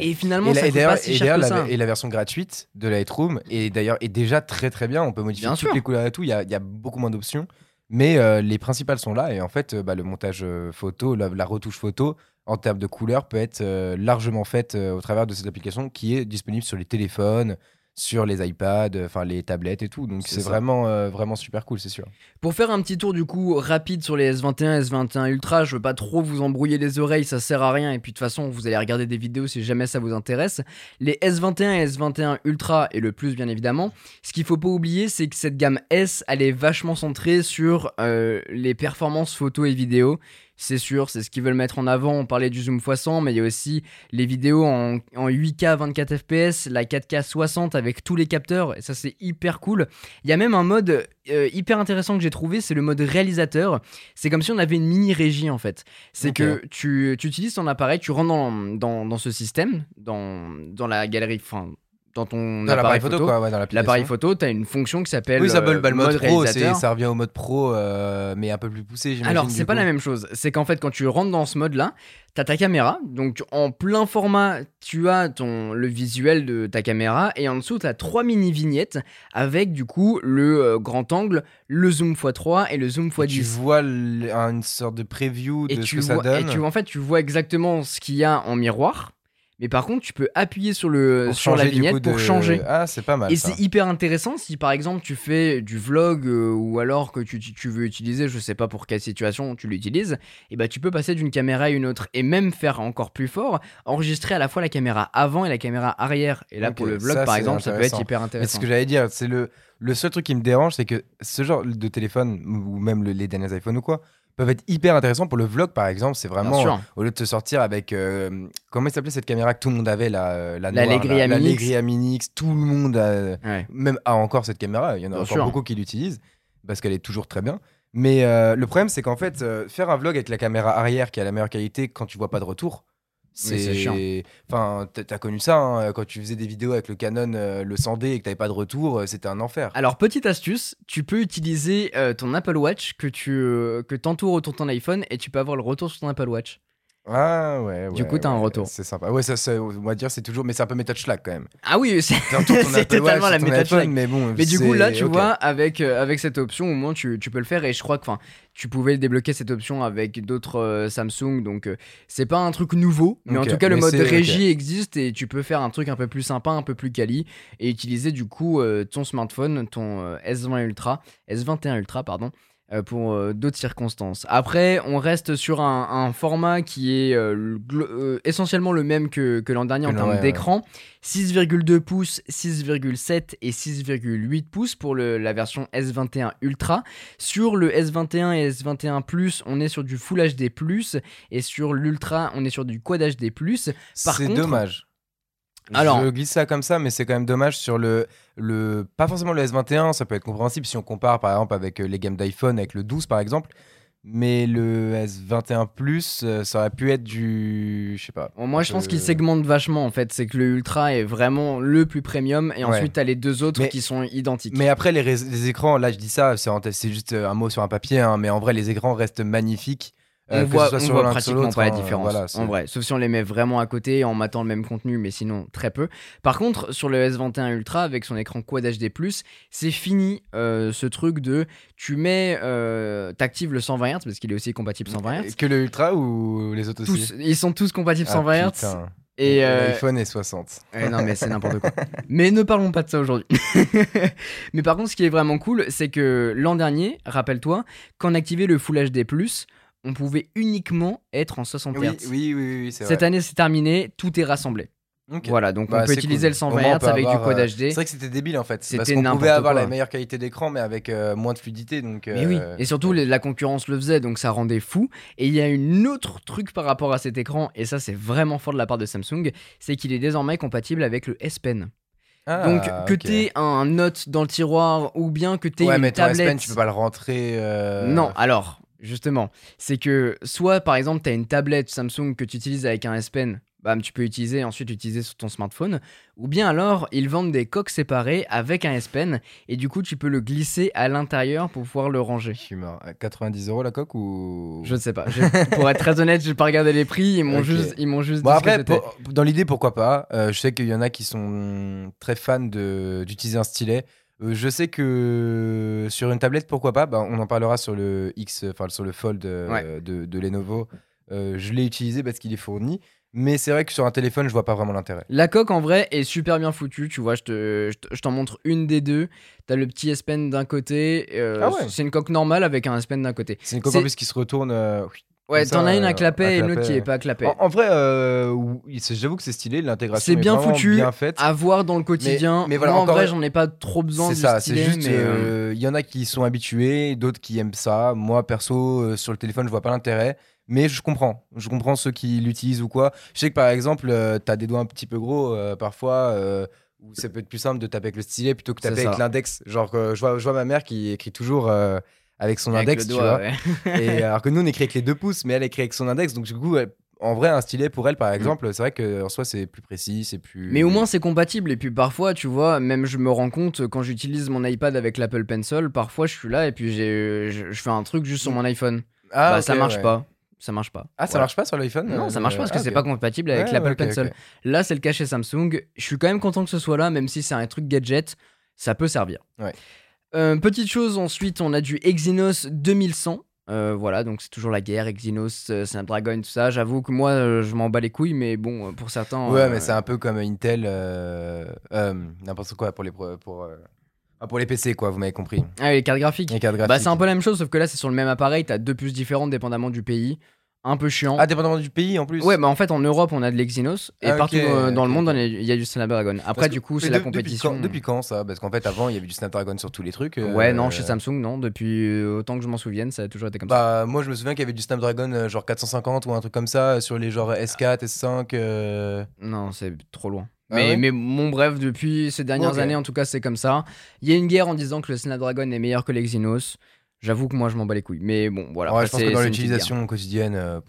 Et finalement, ça coûte pas si cher que ça. Et la version gratuite de Lightroom est d'ailleurs est déjà très très bien. On peut modifier toutes les couleurs et tout. Il y a, beaucoup moins d'options. Mais euh, les principales sont là. Et en fait, euh, bah, le montage euh, photo, la, retouche photo, en termes de couleurs, peut être largement faite au travers de cette application qui est disponible sur les téléphones, sur les iPads, enfin les tablettes et tout. Donc c'est vraiment, euh, vraiment super cool, c'est sûr. Pour faire un petit tour du coup rapide sur les S21, S21 Ultra, je veux pas trop vous embrouiller les oreilles, ça sert à rien. Et puis de toute façon, vous allez regarder des vidéos si jamais ça vous intéresse. Les S21 et S21 Ultra et le plus bien évidemment. Ce qu'il faut pas oublier, c'est que cette gamme S, elle est vachement centrée sur euh, les performances photo et vidéo c'est sûr, c'est ce qu'ils veulent mettre en avant. On parlait du zoom x100, mais il y a aussi les vidéos en, 8K 24 fps, la 4K 60 avec tous les capteurs, et ça c'est hyper cool. Il y a même un mode euh, hyper intéressant que j'ai trouvé, c'est le mode réalisateur. C'est comme si on avait une mini régie en fait. C'est que tu, utilises ton appareil, tu rentres dans, dans, ce système, dans, dans la galerie, enfin dans ton appareil photo, l'appareil photo, tu as une fonction qui s'appelle oui, ça le, mode, mode pro, ça revient au mode pro, mais un peu plus poussé. Alors c'est pas la même chose. C'est qu'en fait quand tu rentres dans ce mode-là, tu as ta caméra, donc en plein format, tu as ton le visuel de ta caméra et en dessous tu as trois mini vignettes avec du coup le grand angle, le zoom x3 et le zoom x10. tu vois une sorte de preview de ce que ça donne. Et tu, en fait, tu vois exactement ce qu'il y a en miroir. Mais par contre, tu peux appuyer sur, le, sur la vignette pour changer. Ah, c'est pas mal. Et c'est hyper intéressant si par exemple tu fais du vlog euh, ou alors que tu, tu, veux utiliser, je sais pas pour quelle situation tu l'utilises, et bah tu peux passer d'une caméra à une autre et même faire encore plus fort, enregistrer à la fois la caméra avant et la caméra arrière. Et là, pour le vlog par exemple, ça peut être hyper intéressant. Mais ce que j'allais dire, c'est le, le seul truc qui me dérange, c'est que ce genre de téléphone, ou même les derniers iPhones ou quoi, peuvent être hyper intéressants pour le vlog par exemple. C'est vraiment au lieu de te sortir avec euh, comment s'appelait cette caméra que tout le monde avait la euh, la, la Minix tout le monde a, même a encore cette caméra. Il y en a encore beaucoup qui l'utilisent parce qu'elle est toujours très bien. Mais euh, le problème c'est qu'en fait faire un vlog avec la caméra arrière qui a la meilleure qualité quand tu vois pas de retour c'est chiant. Enfin, t'as connu ça hein, quand tu faisais des vidéos avec le Canon, euh, le 100D et que t'avais pas de retour, euh, c'était un enfer. Alors petite astuce, tu peux utiliser euh, ton Apple Watch que tu que t'entoures autour de ton iPhone et tu peux avoir le retour sur ton Apple Watch. Ah ouais. Du coup, t'as un retour. C'est sympa. Ouais, ça, on va dire, c'est toujours, mais c'est un peu méthode schlag quand même. Ah oui, c'est totalement la méthode schlag. Mais bon. Mais du coup, là, tu vois, avec euh, avec cette option, au moins, tu, tu peux le faire. Et je crois que, enfin, tu pouvais débloquer cette option avec d'autres euh, Samsung. Donc, euh, c'est pas un truc nouveau, mais en tout cas, le mode régie existe et tu peux faire un truc un peu plus sympa, un peu plus quali, et utiliser du coup ton smartphone, ton S20 Ultra, S21 Ultra, pardon pour euh, d'autres circonstances. Après, on reste sur un, format qui est euh, essentiellement le même que, l'an dernier en termes d'écran. 6,2 pouces, 6,7 et 6,8 pouces pour la version S21 Ultra. Sur le S21 et S21 Plus, on est sur du Full HD+, et sur l'Ultra, on est sur du Quad HD+. C'est dommage. Alors, je glisse ça comme ça, mais c'est quand même dommage sur le, le. Pas forcément le S21, ça peut être compréhensible si on compare par exemple avec euh, les gammes d'iPhone, avec le 12 par exemple. Mais le S21 Plus, euh, ça aurait pu être du. Je sais pas. moi, je pense qu'il segmente vachement en fait. C'est que le Ultra est vraiment le plus premium et ensuite, t'as les deux autres qui sont identiques. Mais après, les, les, écrans, là, je dis ça, c'est juste un mot sur un papier, hein, mais en vrai, les écrans restent magnifiques. Euh, on voit, pratiquement pas la différence. en vrai, sauf si on les met vraiment à côté en matant le même contenu, mais sinon très peu. Par contre, sur le S21 Ultra avec son écran Quad HD+, c'est fini euh, ce truc de tu mets, euh, t'actives le 120 Hz parce qu'il est aussi compatible 120 Hz. Que le Ultra ou les autres aussi Ils sont tous compatibles 120 ah, Hz. Et l'iPhone est 60. non mais c'est n'importe quoi. mais ne parlons pas de ça aujourd'hui. mais par contre, ce qui est vraiment cool, c'est que l'an dernier, rappelle-toi, quand on activait le Full HD+, on pouvait uniquement être en 60 Hz. Oui, oui, oui, Cette année, c'est terminé, tout est rassemblé. Voilà, donc bah, on peut utiliser le 120 Hz avec du code HD. C'est vrai que c'était débile en fait. Parce qu'on pouvait avoir la meilleure qualité d'écran, mais avec euh, moins de fluidité. Donc, mais oui, euh, et surtout la concurrence le faisait, donc ça rendait fou. Et il y a une autre truc par rapport à cet écran, et ça c'est vraiment fort de la part de Samsung, c'est qu'il est désormais compatible avec le S Pen. Ah, donc que tu aies un note dans le tiroir ou bien que tu aies ouais, une mais tablette. S Pen, tu peux pas le rentrer. Euh, non, alors Justement, c'est que soit par exemple tu as une tablette Samsung que tu utilises avec un S Pen, bam, tu peux utiliser ensuite utiliser sur ton smartphone, ou bien alors ils vendent des coques séparées avec un S Pen et du coup tu peux le glisser à l'intérieur pour pouvoir le ranger. Je suis mort. 90 euros la coque ou? Je ne sais pas. pour être très honnête, je n'ai pas regardé les prix. Ils m'ont juste, ils m'ont juste. Bon après, dans l'idée pourquoi pas? Euh, je sais qu'il y en a qui sont très fans d'utiliser un stylet. Euh, je sais que sur une tablette, pourquoi pas bah, On en parlera sur le X, enfin sur le Fold euh, de, Lenovo. Euh, je l'ai utilisé parce qu'il est fourni. Mais c'est vrai que sur un téléphone, je vois pas vraiment l'intérêt. La coque en vrai est super bien foutue. Tu vois, je, te, je t'en montre une des deux. T'as le petit S Pen d'un côté. Ah c'est une coque normale avec un S Pen d'un côté. C'est une coque en plus qui se retourne. Ouais, t'en as une à clapet et une autre qui est pas à clapet. En, vrai, euh, j'avoue que c'est stylé, l'intégration c'est bien foutu, bien faite. à voir dans le quotidien. Mais, voilà, Moi, en vrai, j'en ai pas trop besoin. C'est ça, c'est juste, il euh, euh, y en a qui sont habitués, d'autres qui aiment ça. Moi, perso, sur le téléphone, je vois pas l'intérêt. Mais je comprends, je comprends ceux qui l'utilisent ou quoi. Je sais que par exemple, t'as des doigts un petit peu gros parfois, où ça peut être plus simple de taper avec le stylet plutôt que taper avec l'index. Genre, je vois, je vois ma mère qui écrit toujours avec son index, tu vois. et alors que nous, on écrit avec les deux pouces, mais elle écrit avec son index. Donc, du coup, en vrai, un stylet pour elle, par exemple, c'est vrai que en soi, c'est plus précis, c'est plus. Mais au moins, c'est compatible. Et puis parfois, tu vois, même je me rends compte quand j'utilise mon iPad avec l'Apple Pencil, parfois je suis là et puis je, fais un truc juste sur mon iPhone. Ah, bah, ça marche ouais. pas. Ça marche pas. Ah, ça Voilà. marche pas sur l'iPhone Non, euh, ça marche pas parce que ah, c'est pas compatible avec Ouais, l'Apple. Pencil. Là, c'est le cas chez Samsung. Je suis quand même content que ce soit là, même si c'est un truc gadget, ça peut servir. Ouais. Euh, petite chose, ensuite, on a du Exynos 2100. Euh, voilà, donc c'est toujours la guerre, Exynos, euh, Snapdragon, tout ça. J'avoue que moi, euh, je m'en bats les couilles, mais bon, pour certains. Ouais, mais c'est un peu comme Intel, n'importe quoi pour les, pour, ah, pour les PC, quoi, vous m'avez compris. Ah, les cartes graphiques. Les cartes graphiques. Bah, c'est un peu la même chose, sauf que là, c'est sur le même appareil. T'as deux puces différentes dépendamment du pays. Un peu chiant. Ah, dépendamment du pays en plus Ouais, bah en fait en Europe on a de l'Exynos et Ah, partout euh, dans le monde il y a du Snapdragon. Après que- du coup mais c'est la de- compétition. Depuis quand, depuis quand, ça? Parce qu'en fait, avant, il y avait du Snapdragon sur tous les trucs. euh, Ouais non chez Samsung non depuis euh, autant que je m'en souvienne ça a toujours été comme ça. Bah, moi, je me souviens qu'il y avait du Snapdragon euh, genre 450 ou un truc comme ça euh, sur les genre S4, S5. euh, Non c'est trop loin. Ah mais, ouais? mais mon bref depuis ces dernières années en tout cas c'est comme ça. Il y a une guerre en disant que le Snapdragon est meilleur que l'Exynos. J'avoue que moi je m'en bats les couilles. Mais bon voilà. ouais, après, je pense que dans l'utilisation quotidienne, euh,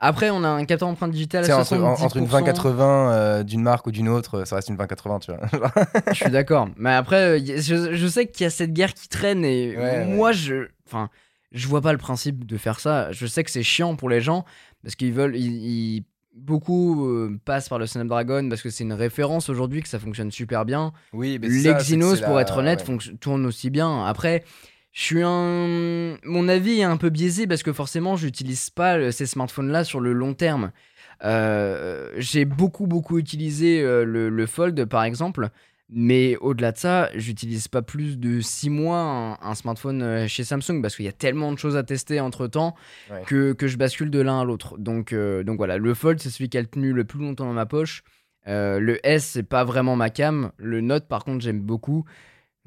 Après on a un capteur empreinte digitale à entre, 70%. entre une 2080 euh, d'une marque ou d'une autre, ça reste une 2080, tu vois. Je suis d'accord. Mais après, euh, je, je sais qu'il y a cette guerre qui traîne et Ouais, moi, je, enfin, je vois pas le principe de faire ça. Je sais que c'est chiant pour les gens parce qu'ils veulent, ils, ils- beaucoup euh, passent par le Snapdragon parce que c'est une référence aujourd'hui que ça fonctionne super bien. oui, mais ça, L'Exynos, pour la- être honnête, ouais. tourne aussi bien. Après. Je suis un. Mon avis est un peu biaisé parce que forcément, j'utilise pas euh, ces smartphones-là sur le long terme. Euh, J'ai beaucoup, beaucoup utilisé euh, le, le Fold, par exemple. Mais au-delà de ça, j'utilise pas plus de 6 mois un, un smartphone chez Samsung parce qu'il y a tellement de choses à tester entre temps Ouais. que, que je bascule de l'un à l'autre. Donc, euh, donc voilà, le Fold, c'est celui qui a tenu le plus longtemps dans ma poche. Euh, le S, c'est pas vraiment ma cam. Le Note, par contre, j'aime beaucoup.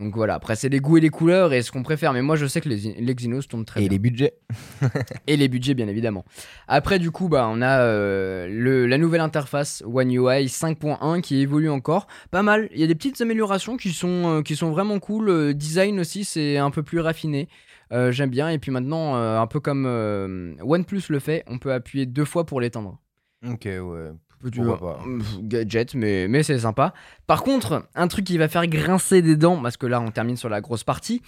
Donc voilà, après, c'est les goûts et les couleurs et ce qu'on préfère. Mais moi, je sais que les- l'Exynos tourne très Et bien. les budgets Et les budgets, bien évidemment. Après, du coup, bah, on a euh, le, la nouvelle interface One UI 5.1 qui évolue encore. Pas mal. Il y a des petites améliorations qui sont, euh, qui sont vraiment cool. Le design aussi, c'est un peu plus raffiné. Euh, J'aime bien. Et puis maintenant, euh, un peu comme euh, OnePlus le fait, on peut appuyer deux fois pour l'éteindre. Ok, ouais. Pas. gadget, mais, mais c'est sympa. Par contre, un truc qui va faire grincer des dents, parce que là on termine sur la grosse partie,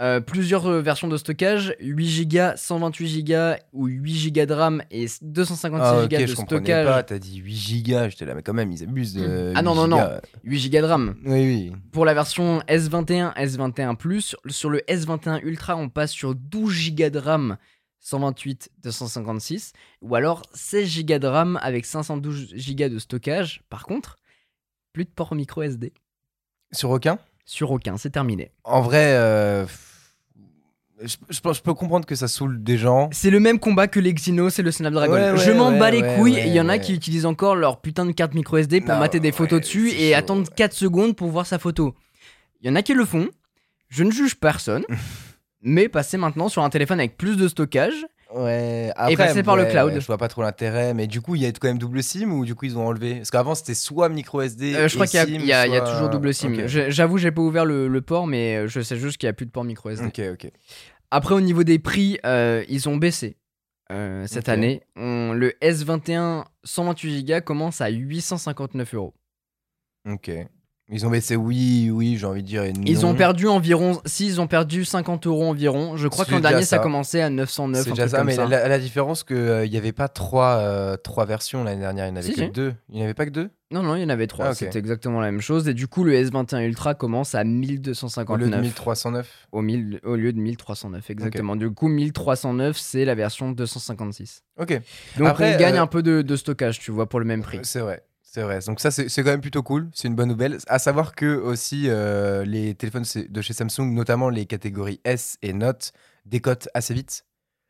euh, plusieurs euh, versions de stockage, 8 Go, 128 Go ou 8 Go de RAM et 256 Ah, Go ok, de je stockage. pas. T'as dit 8 gigas. J'étais là, mais quand même, ils abusent de. Ah non, 8 non, non. gigas. 8 Go de RAM. Oui, oui. Pour la version S21, S21 Plus, sur le S21 Ultra, on passe sur 12 Go de RAM, 128, 256, ou alors 16 Go de RAM avec 512 Go de stockage. Par contre, plus de port micro SD. Sur aucun? Sur aucun, c'est terminé. En vrai, euh, je, je pense- je peux comprendre que ça saoule des gens. C'est le même combat que l'Exynos et le Snapdragon. Ouais, ouais, je m'en ouais, bats les couilles et il y en a qui utilisent encore leur putain de carte micro SD pour Non, mater des photos dessus et chaud, attendre ouais. 4 secondes pour voir sa photo. Il y en a qui le font. Je ne juge personne. mais passer maintenant sur un téléphone avec plus de stockage, Ouais, passer par le cloud. ouais, je vois pas trop l'intérêt, mais du coup, il y a quand même double SIM ou du coup, ils ont enlevé? Parce qu'avant, c'était soit micro SD. Euh, je crois et qu'il y a, y toujours double SIM. Ok. Je- J'avoue, j'ai pas ouvert le, le port, mais je sais juste qu'il y a plus de port micro SD. Ok, ok. Après, au niveau des prix, euh, ils ont baissé euh, cette année. On- le S21 128 Go commence à 859 euros. Ok. Ils ont baissé, oui, oui, j'ai envie de dire. et Ils non. ont perdu environ, si ils ont perdu 50 euros environ. Je crois que l'an dernier ça ça. commençait à 909. C'est déjà ça, mais ça. La, la différence qu'il n'y avait pas trois, euh, trois versions l'année dernière, il n'y en avait Si, que si. deux. Il n'y en avait pas que deux? Non, non, il y en avait trois. Ah. C'était exactement la même chose. Et du coup, le S21 Ultra commence à Au lieu de 1259 1309 au, mille- au lieu de 1309. Exactement. Du coup, 1309, c'est la version 256. Ok. Donc Après, on gagne euh, un peu de, de stockage, tu vois, pour le même prix. C'est vrai. C'est vrai. Donc ça, c'est quand même plutôt cool. C'est une bonne nouvelle. À savoir que aussi euh, les téléphones de chez Samsung, notamment les catégories S et Note, décotent assez vite.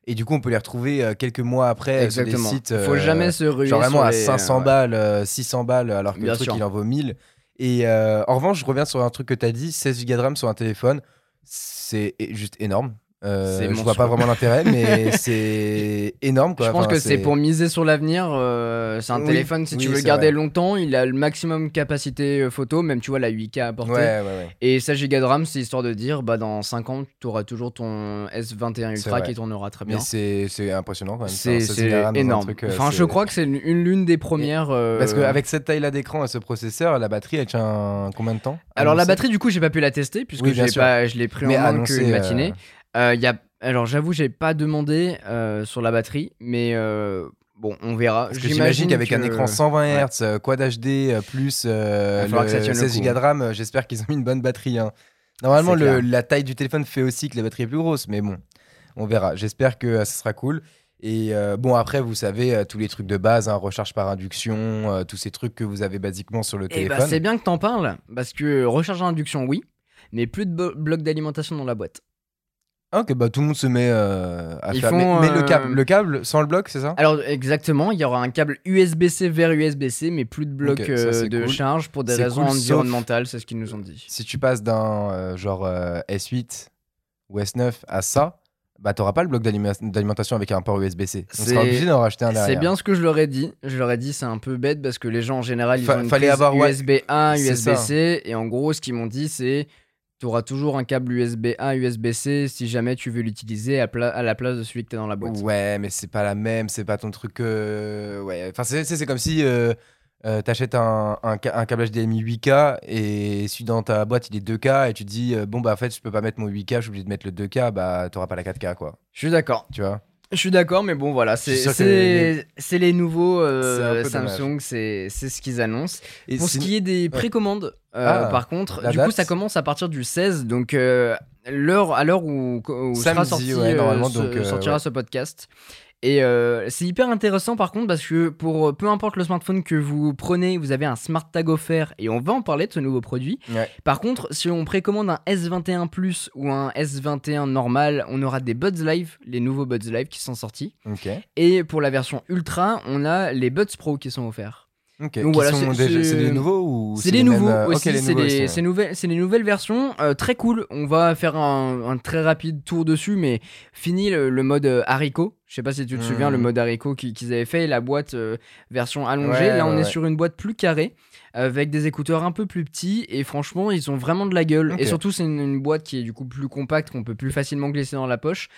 Et du coup, on peut les retrouver euh, quelques mois après euh, sur des sites. Faut jamais se ruer genre vraiment à les- 500 ouais. balles, euh, 600 balles, alors que Bien le truc sûr. il en vaut 1000. Et en revanche, je reviens sur un truc que tu as dit 16 Go de RAM sur un téléphone, c'est juste énorme. Euh, je vois pas vraiment l'intérêt, mais c'est énorme. Quoi. Je pense que c'est pour miser sur l'avenir. Euh, c'est un téléphone, si tu veux le garder longtemps, il a le maximum capacité euh, photo, même tu vois la 8K à portée. Et 16 Go de RAM, c'est histoire de dire, bah, dans 5 ans, tu auras toujours ton S21 Ultra qui tournera très bien. c'est impressionnant quand même. C'est énorme. enfin, je crois que c'est une l'une des premières. Parce qu'avec cette taille-là d'écran et ce processeur, la batterie, elle tient combien de temps Alors, la batterie, du coup, j'ai pas pu la tester, puisque je l'ai pris en main qu'une matinée. Euh, y a... Alors j'avoue, j'ai pas demandé euh, sur la batterie, mais euh, bon, on verra. J'imagine qu'avec un écran 120 Hz, Quad HD plus le 16 Go de RAM, j'espère qu'ils ont mis une bonne batterie. Hein. Normalement, la taille du téléphone fait aussi que la batterie est plus grosse, mais bon, on verra. J'espère que ça sera cool. Et bon, après, vous savez, tous les trucs de base, hein, recharge par induction, tous ces trucs que vous avez basiquement sur le eh bah, téléphone. c'est bien que t'en parles, parce que recharge par induction, oui, mais plus de blocs d'alimentation dans la boîte. Ah, ok, bah tout le monde se met euh, à faire. mais, le, câble, euh, le câble sans le bloc, c'est ça? Alors exactement, il y aura un câble USB-C vers USB-C, mais plus de bloc euh, de charge pour des raisons environnementales, c'est ce qu'ils nous ont dit. Si tu passes d'un genre S8 ou S9 à ça, bah t'auras pas le bloc d'alimentation avec un port USB-C. On sera obligé d'en racheter un derrière. C'est bien ce que je leur ai dit. Je leur ai dit c'est un peu bête parce que les gens en général ils ont une fallait avoir USB-A, USB-C et en gros ce qu'ils m'ont dit c'est tu auras toujours un câble USB A, USB-C si jamais tu veux l'utiliser à, à, la place de celui que tu as dans la boîte. Ouais, mais c'est pas la même, c'est pas ton truc. Euh, ouais, enfin, c'est comme si euh, euh, tu achètes un, un, un, câble HDMI 8K et celui dans ta boîte il est 2K et tu te dis, bon, bah en fait, je peux pas mettre mon 8K, je suis obligé de mettre le 2K, bah t'auras pas la 4K quoi. Je suis d'accord. Tu vois? Je suis d'accord, mais bon, voilà, c'est les... les nouveaux euh, Samsung, c'est ce qu'ils annoncent. Et Pour ce qui est des précommandes, euh, ah, par contre, du coup, ça commence à partir du 16, donc euh, l'heure à l'heure où, sera sorti, sortira ce podcast. Et euh, c'est hyper intéressant par contre parce que pour peu importe le smartphone que vous prenez, vous avez un smart tag offert et on va en parler de ce nouveau produit. Par contre, si on précommande un S21 Plus ou un S21 normal, on aura des Buds Live, les nouveaux Buds Live qui sont sortis. Et pour la version Ultra, on a les Buds Pro qui sont offerts. Donc voilà, c'est des nouveaux ou c'est des nouveaux euh, aussi. c'est nouvelles, c'est les nouvelles versions euh, très cool. On va faire un, très rapide tour dessus, mais fini le, mode euh, haricot. Je sais pas si tu te souviens le hmm. mode haricot qu'ils avaient fait, la boîte version allongée. Là, on est sur une boîte plus carrée avec des écouteurs un peu plus petits et franchement, ils ont vraiment de la gueule. Et surtout, c'est une, une, boîte qui est du coup plus compacte qu'on peut plus facilement glisser dans la poche.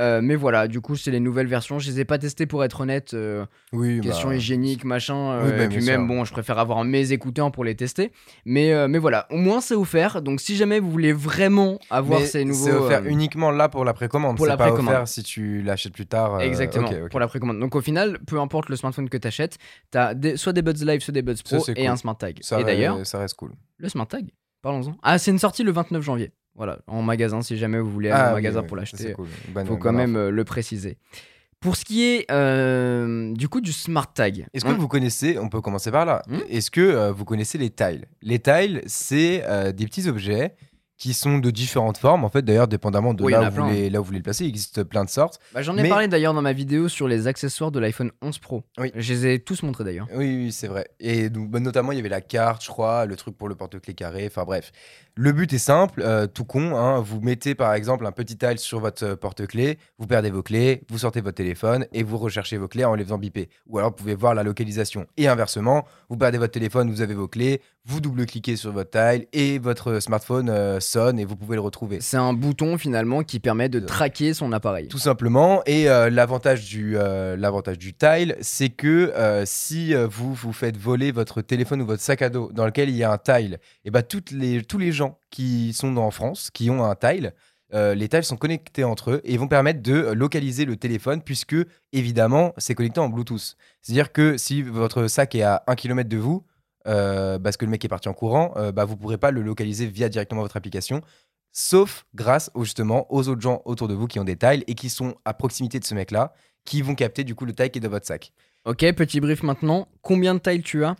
Euh, mais voilà, du coup, c'est les nouvelles versions. Je les ai pas testées pour être honnête. Euh, oui, question bah, hygiénique, machin. Euh, bah, et puis même, bon, je préfère avoir mes écouteurs pour les tester. Mais, mais voilà, au moins c'est offert. Donc si jamais vous voulez vraiment avoir ces nouveaux. C'est offert uniquement là pour la précommande. Pour la pas offert si tu l'achètes plus tard. Exactement, pour la précommande. Donc au final, peu importe le smartphone que tu achètes, tu as soit des Buds Live, soit des Buds Pro et un Smart Tag. Ça et d'ailleurs, ça reste cool. Le Smart Tag, parlons-en. Ah, c'est une sortie le 29 janvier. Voilà, en magasin, si jamais vous voulez aller ah, magasin pour l'acheter, il faut quand même euh, le préciser. Pour ce qui est euh, du coup du smart tag. Est-ce que vous connaissez, on peut commencer par là, hmm est-ce que euh, vous connaissez les tiles? Les tiles, c'est des petits objets qui sont de différentes formes, en fait, d'ailleurs, dépendamment de là, où vous voulez, là où vous voulez le placer. Il existe plein de sortes. Bah, J'en ai parlé d'ailleurs dans ma vidéo sur les accessoires de l'iPhone 11 Pro. Oui. Je les ai tous montrés d'ailleurs. Oui, oui c'est vrai. Et donc, bah, notamment, il y avait la carte, je crois, le truc pour le porte-clés carré, enfin bref. Le but est simple, euh, tout con. Hein. vous mettez par exemple un petit tile sur votre euh, porte-clés, vous perdez vos clés, vous sortez votre téléphone et vous recherchez vos clés en les faisant biper. Ou alors vous pouvez voir la localisation. Et inversement, vous perdez votre téléphone, vous avez vos clés, vous double-cliquez sur votre tile et votre smartphone euh, sonne et vous pouvez le retrouver. C'est un bouton finalement qui permet de traquer son appareil. Tout simplement. Et l'avantage du, l'avantage du tile, c'est que si vous vous faites voler votre téléphone ou votre sac à dos dans lequel il y a un tile, et bah toutes les, tous les gens qui sont en France, qui ont un tile. Euh, les tiles sont connectés entre eux et vont permettre de localiser le téléphone puisque évidemment c'est connecté en Bluetooth. C'est-à-dire que si votre sac est à 1 km de vous, euh, parce que le mec est parti en courant, euh, bah, vous ne pourrez pas le localiser via directement votre application, sauf grâce justement aux autres gens autour de vous qui ont des tiles et qui sont à proximité de ce mec-là, qui vont capter du coup le tile qui est dans votre sac. Ok, petit brief maintenant. Combien de tiles tu as?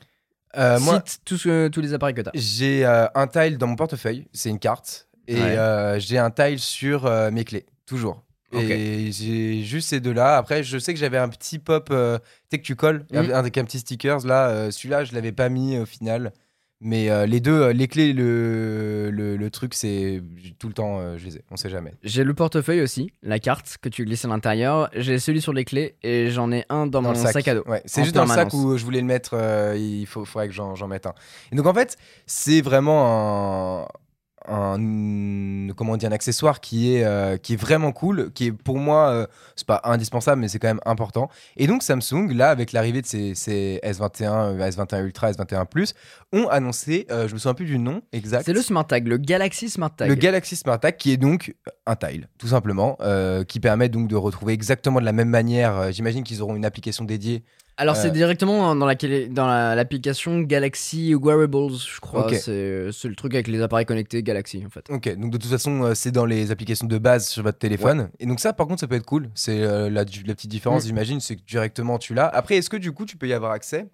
Euh, moi, tous, tous les appareils que tu as. J'ai un tile dans mon portefeuille, c'est une carte. Et j'ai un tile sur mes clés, toujours. Et j'ai juste ces deux-là. Après, je sais que j'avais un petit pop, tu sais que tu colles, mm. avec un petit stickers. Là, celui-là, je l'avais pas mis au final Mais euh, les deux, euh, les clés, le, le, le truc, c'est tout le temps, euh, je les ai, on sait jamais. J'ai le portefeuille aussi, la carte que tu glisses à l'intérieur. J'ai celui sur les clés et j'en ai un dans, mon sac. à dos. Ouais, c'est juste dans le sac où je voulais le mettre, il faut, faudrait que j'en mette un. Et donc en fait, c'est vraiment un, un comment dire un accessoire qui est euh, qui est vraiment cool qui est pour moi euh, c'est pas indispensable mais c'est quand même important. Et donc Samsung là avec l'arrivée de ces, S21 S21 Ultra S21 Plus ont annoncé euh, je me souviens plus du nom exact. C'est le Smart Tag le Galaxy Smart Tag le Galaxy Smart Tag qui est donc un tile tout simplement qui permet donc de retrouver exactement de la même manière j'imagine qu'ils auront une application dédiée alors, c'est euh. directement dans l'application dans Galaxy Wearables, je crois. C'est le truc avec les appareils connectés Galaxy, en fait. Ok, donc de toute façon, euh, c'est dans les applications de base sur votre téléphone. Et donc, ça, par contre, ça peut être cool. C'est euh, la, petite différence, mm. j'imagine, c'est que directement tu l'as. Après, est-ce que du coup, tu peux y avoir accès?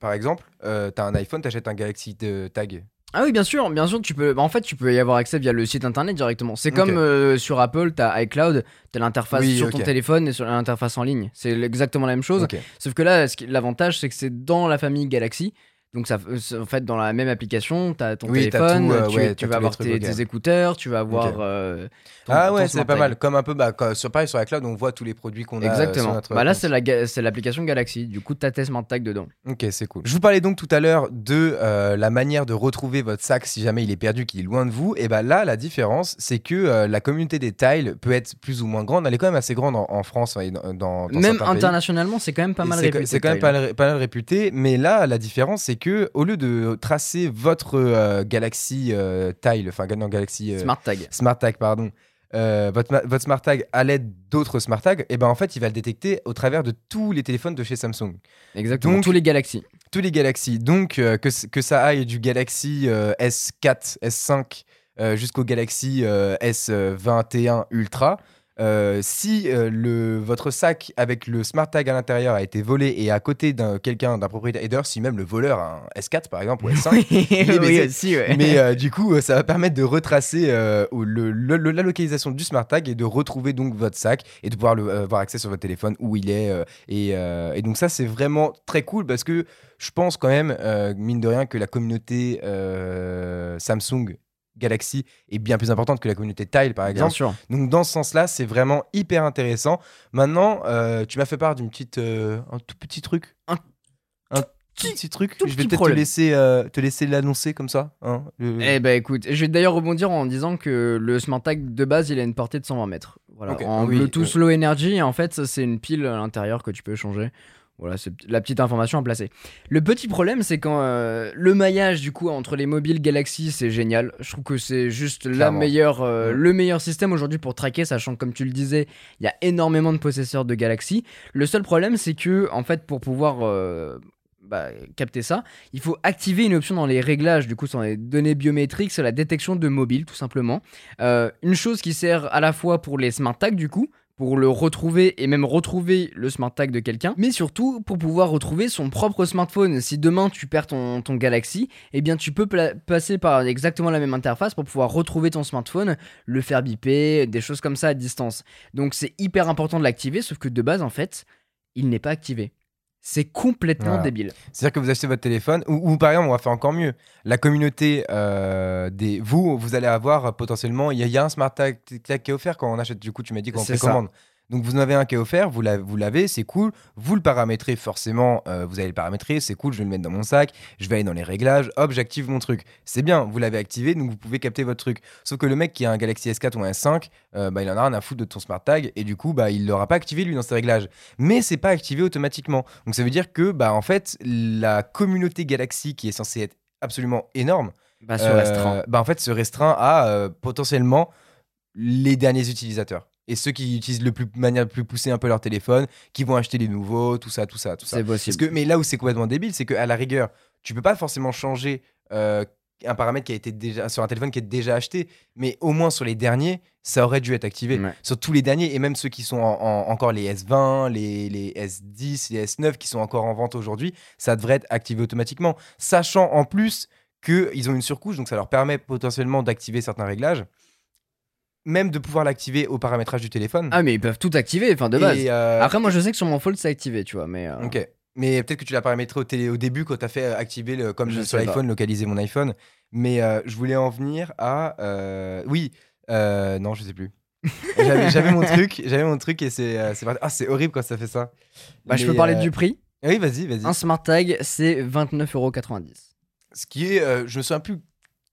Par exemple, tu as un iPhone, tu achètes un Galaxy Tag ah oui, bien sûr, bien sûr, tu peux. Bah, en fait, tu peux y avoir accès via le site internet directement. C'est comme euh, sur Apple, t'as iCloud, t'as l'interface sur ton téléphone et sur l'interface en ligne. C'est exactement la même chose. Sauf que là, l'avantage, c'est que c'est dans la famille Galaxy. Donc, ça, en fait, dans la même application, tu as ton téléphone, euh, tu, vas avoir tes, écouteurs, tu vas avoir. Euh, ah ouais, c'est pas mal. Comme un peu, bah, sur, pareil, sur la cloud, on voit tous les produits qu'on a. Euh, Exactement. bah là, c'est l'application Galaxy. Du coup, tu as tes smart tag dedans. Ok, c'est cool. Je vous parlais donc tout à l'heure de la manière de retrouver votre sac si jamais il est perdu, qu'il est loin de vous. Et bah là, la différence, c'est que la communauté des tiles peut être plus ou moins grande. Elle est quand même assez grande en, France et dans, dans, Même internationalement, c'est quand même pas mal réputé. C'est quand même pas, pas mal réputé. Mais là, la différence, c'est que au lieu de tracer votre euh, Galaxy euh, Tile, enfin Galaxy euh, Smart Tag, Smart Tag pardon, votre, votre, Smart Tag à l'aide d'autres Smart Tags, et eh ben en fait il va le détecter au travers de tous les téléphones de chez Samsung. Exactement. Donc, tous les Galaxy. Tous les Galaxy. Donc que, que ça aille du Galaxy S4, S5 jusqu'au Galaxy S21 Ultra. Euh, si euh, le, votre sac avec le smart tag à l'intérieur a été volé et à côté d'un quelqu'un, d'un propriétaire, si même le voleur a un S4 par exemple ou S5, oui, aussi, ouais. mais euh, du coup ça va permettre de retracer le, la localisation du smart tag et de retrouver donc votre sac et de pouvoir le, avoir accès sur votre téléphone où il est et, et, donc ça c'est vraiment très cool parce que je pense quand même mine de rien que la communauté Samsung Galaxy est bien plus importante que la communauté Tile, par exemple. Donc, dans ce sens-là, c'est vraiment hyper intéressant. Maintenant, euh, tu m'as fait part d'une petite, euh, un tout petit truc. Un, petit, truc. je vais peut-être te laisser, euh, te laisser l'annoncer comme ça. Hein, eh ben écoute, je vais d'ailleurs rebondir en disant que le Smart Tag de base, il a une portée de 120 mètres. Voilà, en Bluetooth Low Energy, en fait, c'est une pile à l'intérieur que tu peux changer. Voilà, c'est la petite information à placer. Le petit problème, c'est quand euh, le maillage du coup entre les mobiles Galaxy, c'est génial. Je trouve que c'est juste la meilleure, euh, le meilleur système aujourd'hui pour traquer, sachant que comme tu le disais, il y a énormément de possesseurs de Galaxy. Le seul problème, c'est que en fait, pour pouvoir euh, bah, capter ça, il faut activer une option dans les réglages, du coup, sur les données biométriques, c'est la détection de mobile, tout simplement. une chose qui sert à la fois pour les smart tags, du coup, pour le retrouver et même retrouver le smart tag de quelqu'un, mais surtout pour pouvoir retrouver son propre smartphone. Si demain tu perds ton, ton Galaxy, eh bien tu peux passer par exactement la même interface pour pouvoir retrouver ton smartphone, le faire biper, des choses comme ça à distance. Donc c'est hyper important de l'activer, sauf que de base en fait, il n'est pas activé. C'est complètement débile. C'est-à-dire que vous achetez votre téléphone, ou, par exemple, on va faire encore mieux. La communauté euh, des. Vous, vous allez avoir potentiellement. Il y, a un smart tag, qui est offert quand on achète. Du coup, tu m'as dit qu'on précommande. Donc vous en avez un qui est offert, vous l'avez, c'est cool. Vous le paramétrez forcément, euh, vous allez le paramétrer, c'est cool, je vais le mettre dans mon sac, je vais aller dans les réglages, hop, j'active mon truc. C'est bien, vous l'avez activé, donc vous pouvez capter votre truc. Sauf que le mec qui a un Galaxy S4 ou un S5, euh, bah, il en a rien à foutre de ton smart tag et du coup, bah, il l'aura pas activé lui dans ses réglages. Mais c'est pas activé automatiquement. Donc ça veut dire que, bah, en fait, la communauté Galaxy qui est censée être absolument énorme, bah, se restreint. Bah, en fait, se restreint à potentiellement les derniers utilisateurs et ceux qui utilisent le plus manière plus poussée un peu leur téléphone, qui vont acheter des nouveaux, tout ça, tout ça, tout ça. C'est possible. que, mais là où c'est complètement débile, c'est qu'à la rigueur, tu peux pas forcément changer euh, un paramètre qui a été déjà sur un téléphone qui est déjà acheté, mais au moins sur les derniers, ça aurait dû être activé. Sur tous les derniers, et même ceux qui sont encore les S20, les, les, S10, les S9 qui sont encore en vente aujourd'hui, ça devrait être activé automatiquement. Sachant en plus qu'ils ont une surcouche, donc ça leur permet potentiellement d'activer certains réglages même de pouvoir l'activer au paramétrage du téléphone. Ah mais ils peuvent tout activer, enfin de base. Euh, Après moi je sais que sur mon Fold c'est activé, tu vois, mais. Euh, ok. Mais peut-être que tu l'as paramétré au, télé, au début quand tu as fait euh, activer, le, comme Je sur sais l'iPhone, localiser mon iPhone. Mais euh, je voulais en venir à. euh, oui, euh, non, je sais plus. J'avais j'avais mon truc, j'avais mon truc et c'est euh, c'est parti. Ah, c'est horrible quand ça fait ça. Bah, je Mais, peux parler euh, du prix. Oui, vas-y, vas-y. Un smart tag, c'est 29,90€. Ce qui est, euh, je me souviens plus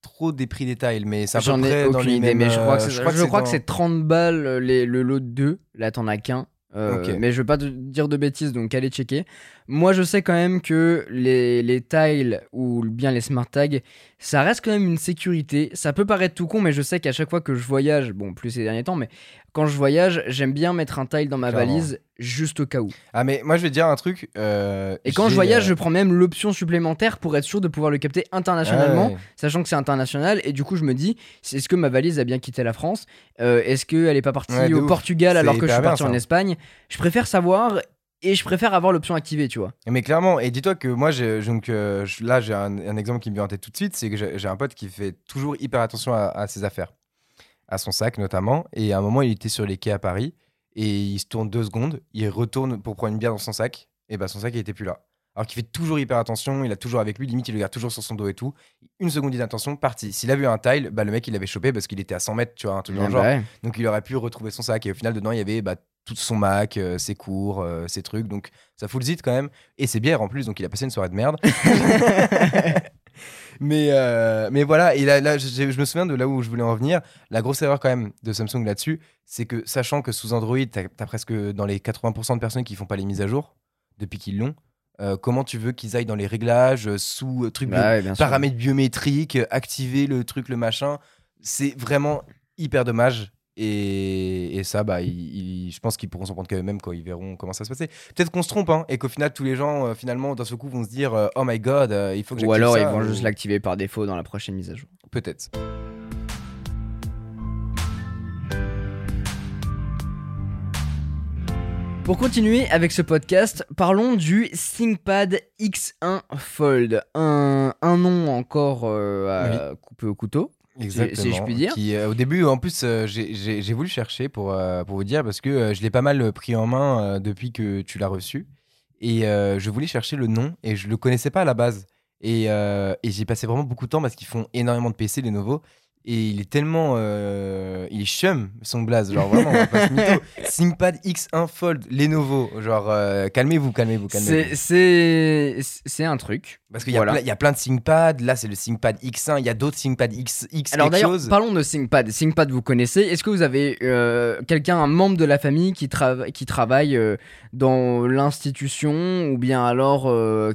trop des prix détails, mais peu J'en ai aucune idée, mêmes. mais je crois que euh, c'est je crois que c'est dans- 30 balles euh, les- le lot de 2. Là, t'en as qu'un. Euh. Mais je veux pas te dire de bêtises, donc allez checker. Moi, je sais quand même que les, les tiles ou bien les smart tags, ça reste quand même une sécurité. Ça peut paraître tout con, mais je sais qu'à chaque fois que je voyage, bon, plus ces derniers temps, mais quand je voyage, j'aime bien mettre un tile dans ma Clairement. valise juste au cas où. Ah, mais moi je vais te dire un truc. euh, Et quand je voyage, euh, je prends même l'option supplémentaire pour être sûr de pouvoir le capter internationalement, ouais. sachant que c'est international. Et du coup, je me dis, c'est- est-ce que ma valise a bien quitté la France Euh, Est-ce qu'elle n'est pas partie Ouais, de au ouf. Portugal C'est alors que je hyper suis bien, parti en. Espagne? Je préfère savoir et je préfère avoir l'option activée, tu vois. Mais clairement, et dis-toi que moi, j'ai- donc, euh, je- là, j'ai un, un exemple qui me vient en tête tout de suite, c'est que j'ai j'ai un pote qui fait toujours hyper attention à, à ses affaires, à son sac notamment. Et à un moment, il était sur les quais à Paris, et il se tourne deux secondes, il retourne pour prendre une bière dans son sac, et bah son sac, il était plus là. Alors qu'il fait toujours hyper attention, il a toujours avec lui, limite, il le garde toujours sur son dos et tout. Une seconde d'inattention, parti. S'il a vu un tile, bah le mec, il l'avait chopé parce qu'il était à 100 mètres, tu vois, un truc dans le genre. Bah ouais. Donc il aurait pu retrouver son sac et au final dedans il y avait bah, tout son Mac, euh, ses cours, euh, ses trucs. Donc ça fout le zit quand même. Et ses bières en plus, donc il a passé une soirée de merde. mais, euh, mais voilà, et là, là, je, je me souviens de là où je voulais en venir. La grosse erreur quand même de Samsung là-dessus, c'est que sachant que sous Android, tu as, presque dans les 80% de personnes qui font pas les mises à jour depuis qu'ils l'ont. euh, comment tu veux qu'ils aillent dans les réglages, euh, sous euh, trucs bio- Bah ouais, paramètres biométriques, activer le truc, le machin. C'est vraiment hyper dommage. Et, et ça, bah, je pense qu'ils pourront s'en prendre quand même quand ils verront comment ça se passer. Peut-être qu'on se trompe, hein, et qu'au final, tous les gens, euh, finalement, d'un seul coup, vont se dire euh, Oh my god, euh, il faut que Ou alors ça, ils vont ou- juste l'activer par défaut dans la prochaine mise à jour. Peut-être. Pour continuer avec ce podcast, parlons du ThinkPad X1 Fold. Un, un nom encore à couper au couteau. Exactement. si je puis dire. Qui, euh, au début, en plus, euh, j'ai- voulu chercher pour, euh, pour vous dire parce que je l'ai pas mal pris en main depuis que tu l'as reçu. Et je voulais chercher le nom et je le connaissais pas à la base. Et, et j'ai passé vraiment beaucoup de temps parce qu'ils font énormément de PC, les Lenovo. Et il est tellement. euh, il est chum, son blaze. Genre vraiment, on mytho. ThinkPad X1 Fold, Lenovo. Genre, euh, calmez-vous, calmez-vous, calmez-vous. C'est- un truc. Parce qu'il y, a Voilà. plein- il y a plein de ThinkPad. Là, c'est le ThinkPad X1. Il y a d'autres ThinkPad X, X Alors d'ailleurs, parlons de ThinkPad. ThinkPad, vous connaissez. Est-ce que vous avez euh, quelqu'un, un membre de la famille qui, trava- qui travaille dans l'institution ou bien alors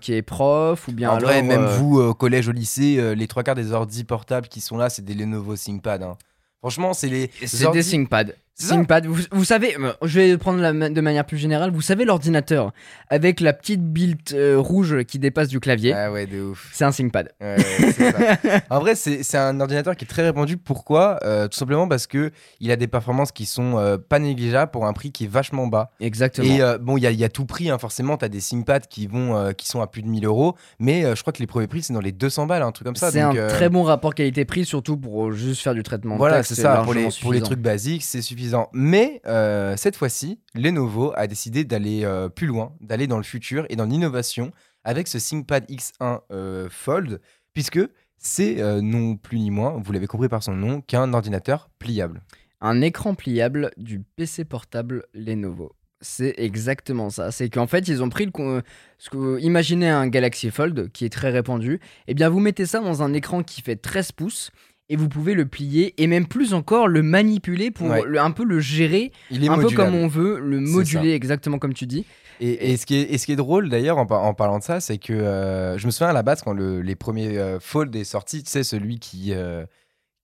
qui est prof ou bien en alors vrai, même vous, au collège, au lycée, les trois quarts des ordi portables qui sont là, c'est des Lenovo ThinkPad. hein. Franchement, c'est les. C'est ordi- des ThinkPad. ThinkPad, vous, vous savez, euh, je vais prendre la de manière plus générale, vous savez l'ordinateur avec la petite build euh, rouge qui dépasse du clavier, Ah ouais, de ouf. c'est un ThinkPad. Ouais, ouais, c'est ça. en vrai, c'est un ordinateur qui est très répandu. Pourquoi? Euh, Tout simplement parce que il a des performances qui sont euh, pas négligeables pour un prix qui est vachement bas. Exactement. Et bon, il y a, il y a tout prix, hein, forcément. Tu as des ThinkPad qui, vont, qui sont à plus de 1000 euros. Mais je crois que les premiers prix, c'est dans les 200 balles, un truc comme ça. c'est un très bon rapport qualité-prix, surtout pour juste faire du traitement Voilà, c'est ça. Pour les, pour les trucs basiques, c'est suffisant. Mais euh, cette fois-ci, Lenovo a décidé d'aller euh, plus loin, d'aller dans le futur et dans l'innovation avec ce ThinkPad X1 euh, Fold, puisque c'est non plus ni moins, vous l'avez compris par son nom, qu'un ordinateur pliable. Un écran pliable du PC portable Lenovo. C'est exactement ça. C'est qu'en fait, ils ont pris le. Ce que, imaginez un Galaxy Fold qui est très répandu. Eh bien, vous mettez ça dans un écran qui fait 13 pouces et vous pouvez le plier et même plus encore le manipuler pour Ouais. le- un peu le gérer, Il est un peu comme on veut, le moduler exactement comme tu dis. Et, et ce qui est, et ce qui est drôle d'ailleurs en, par- en parlant de ça, c'est que euh, je me souviens à la base quand le- les premiers euh, Fold est sorti, tu sais, celui qui, euh,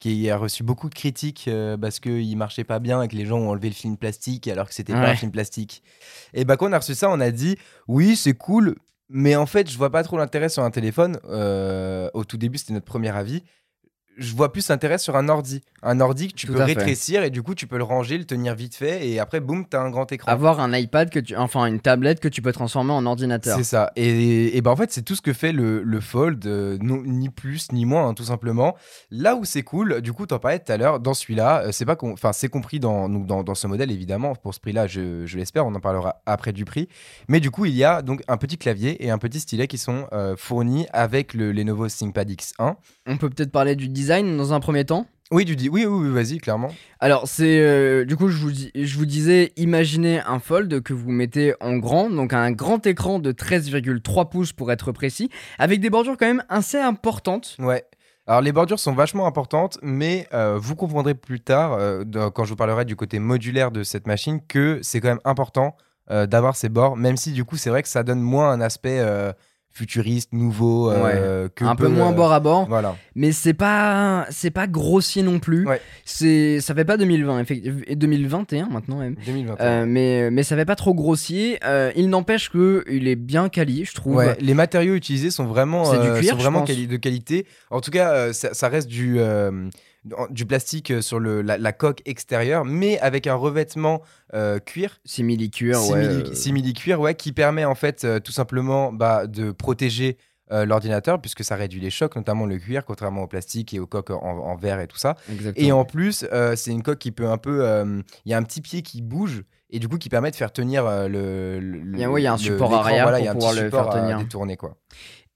qui a reçu beaucoup de critiques parce qu'il marchait pas bien et que les gens ont enlevé le film plastique alors que c'était pas Ouais. un film plastique. Et bah quand on a reçu ça, on a dit oui, c'est cool, mais en fait, je vois pas trop l'intérêt sur un téléphone. Au tout début, c'était notre premier avis. Je vois plus l'intérêt sur un ordi. Un ordi que tu peux rétrécir et du coup, tu peux le ranger, le tenir vite fait et après, boum, t'as un grand écran. Avoir un iPad, que tu... enfin une tablette que tu peux transformer en ordinateur. C'est ça. Et, et ben en fait, c'est tout ce que fait le, le Fold, euh, ni plus ni moins, hein, tout simplement. Là où c'est cool, du coup, t'en parlais tout à l'heure, dans celui-là, euh, c'est pas enfin, c'est compris dans, dans, dans, ce modèle, évidemment. Pour ce prix-là, je, je l'espère, on en parlera après du prix. Mais du coup, il y a donc un petit clavier et un petit stylet qui sont euh, fournis avec le Lenovo ThinkPad X1. On peut peut-être parler du design dans un premier temps oui, du oui, oui, vas-y, clairement. Alors, c'est euh, du coup, je vous, je vous disais, imaginez un fold que vous mettez en grand, donc un grand écran de 13,3 pouces pour être précis, avec des bordures quand même assez importantes. Ouais. Alors, les bordures sont vachement importantes, mais euh, vous comprendrez plus tard, euh, quand je vous parlerai du côté modulaire de cette machine, que c'est quand même important d'avoir ces bords, même si du coup, c'est vrai que ça donne moins un aspect futuriste, nouveau, euh, un peu moins bord à bord. Voilà. Mais c'est pas c'est pas grossier non plus. C'est ça fait pas 2020 et 2021 maintenant même. 2021. Euh, mais mais ça fait pas trop grossier. Euh, il n'empêche que il est bien quali, je trouve. les matériaux utilisés sont vraiment du cuir, sont vraiment de qualité. En tout cas, ça, ça, reste du du plastique euh, sur le, la, coque extérieure, mais avec un revêtement euh, cuir. Simili-cuir, ouais. Euh. Simili-cuir, ouais, qui permet en fait tout simplement bah, de protéger l'ordinateur, puisque ça réduit les chocs, notamment le cuir, contrairement au plastique et aux coques en, verre et tout ça. Et en plus, c'est une coque qui peut un peu. Il y a un petit pied qui bouge et du coup qui permet de faire tenir le. il y a, un support arrière pour pouvoir le faire tenir. détourner, quoi.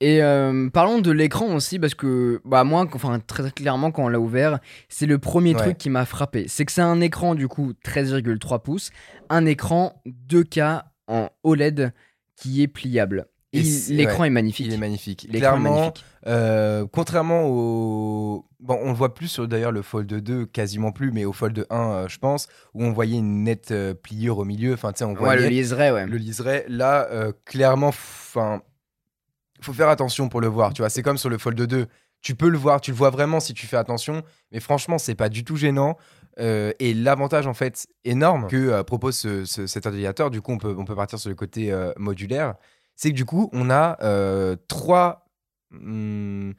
Et euh, parlons de l'écran aussi, parce que bah, moi, enfin, très clairement, quand on l'a ouvert, c'est le premier truc qui m'a frappé. C'est que c'est un écran, du coup, 13,3 pouces, un écran 2K en OLED qui est pliable. L'écran est magnifique. Il est magnifique. Clairement, euh, contrairement au. Bon, on le voit plus sur d'ailleurs le Fold 2, quasiment plus, mais au Fold 1, euh, je pense, où on voyait une nette pliure au milieu. Enfin, tu sais, on voyait. le liserait, ouais. Le liserait. Là, clairement, enfin faut faire attention pour le voir. Tu vois, c'est comme sur le Fold 2. Tu peux le voir, tu le vois vraiment si tu fais attention, mais franchement, c'est pas du tout gênant. Euh, et l'avantage en fait énorme que euh, propose cet ordinateur, du coup, on peut, on peut partir sur le côté euh, modulaire, c'est que du coup, on a trois. Hmm,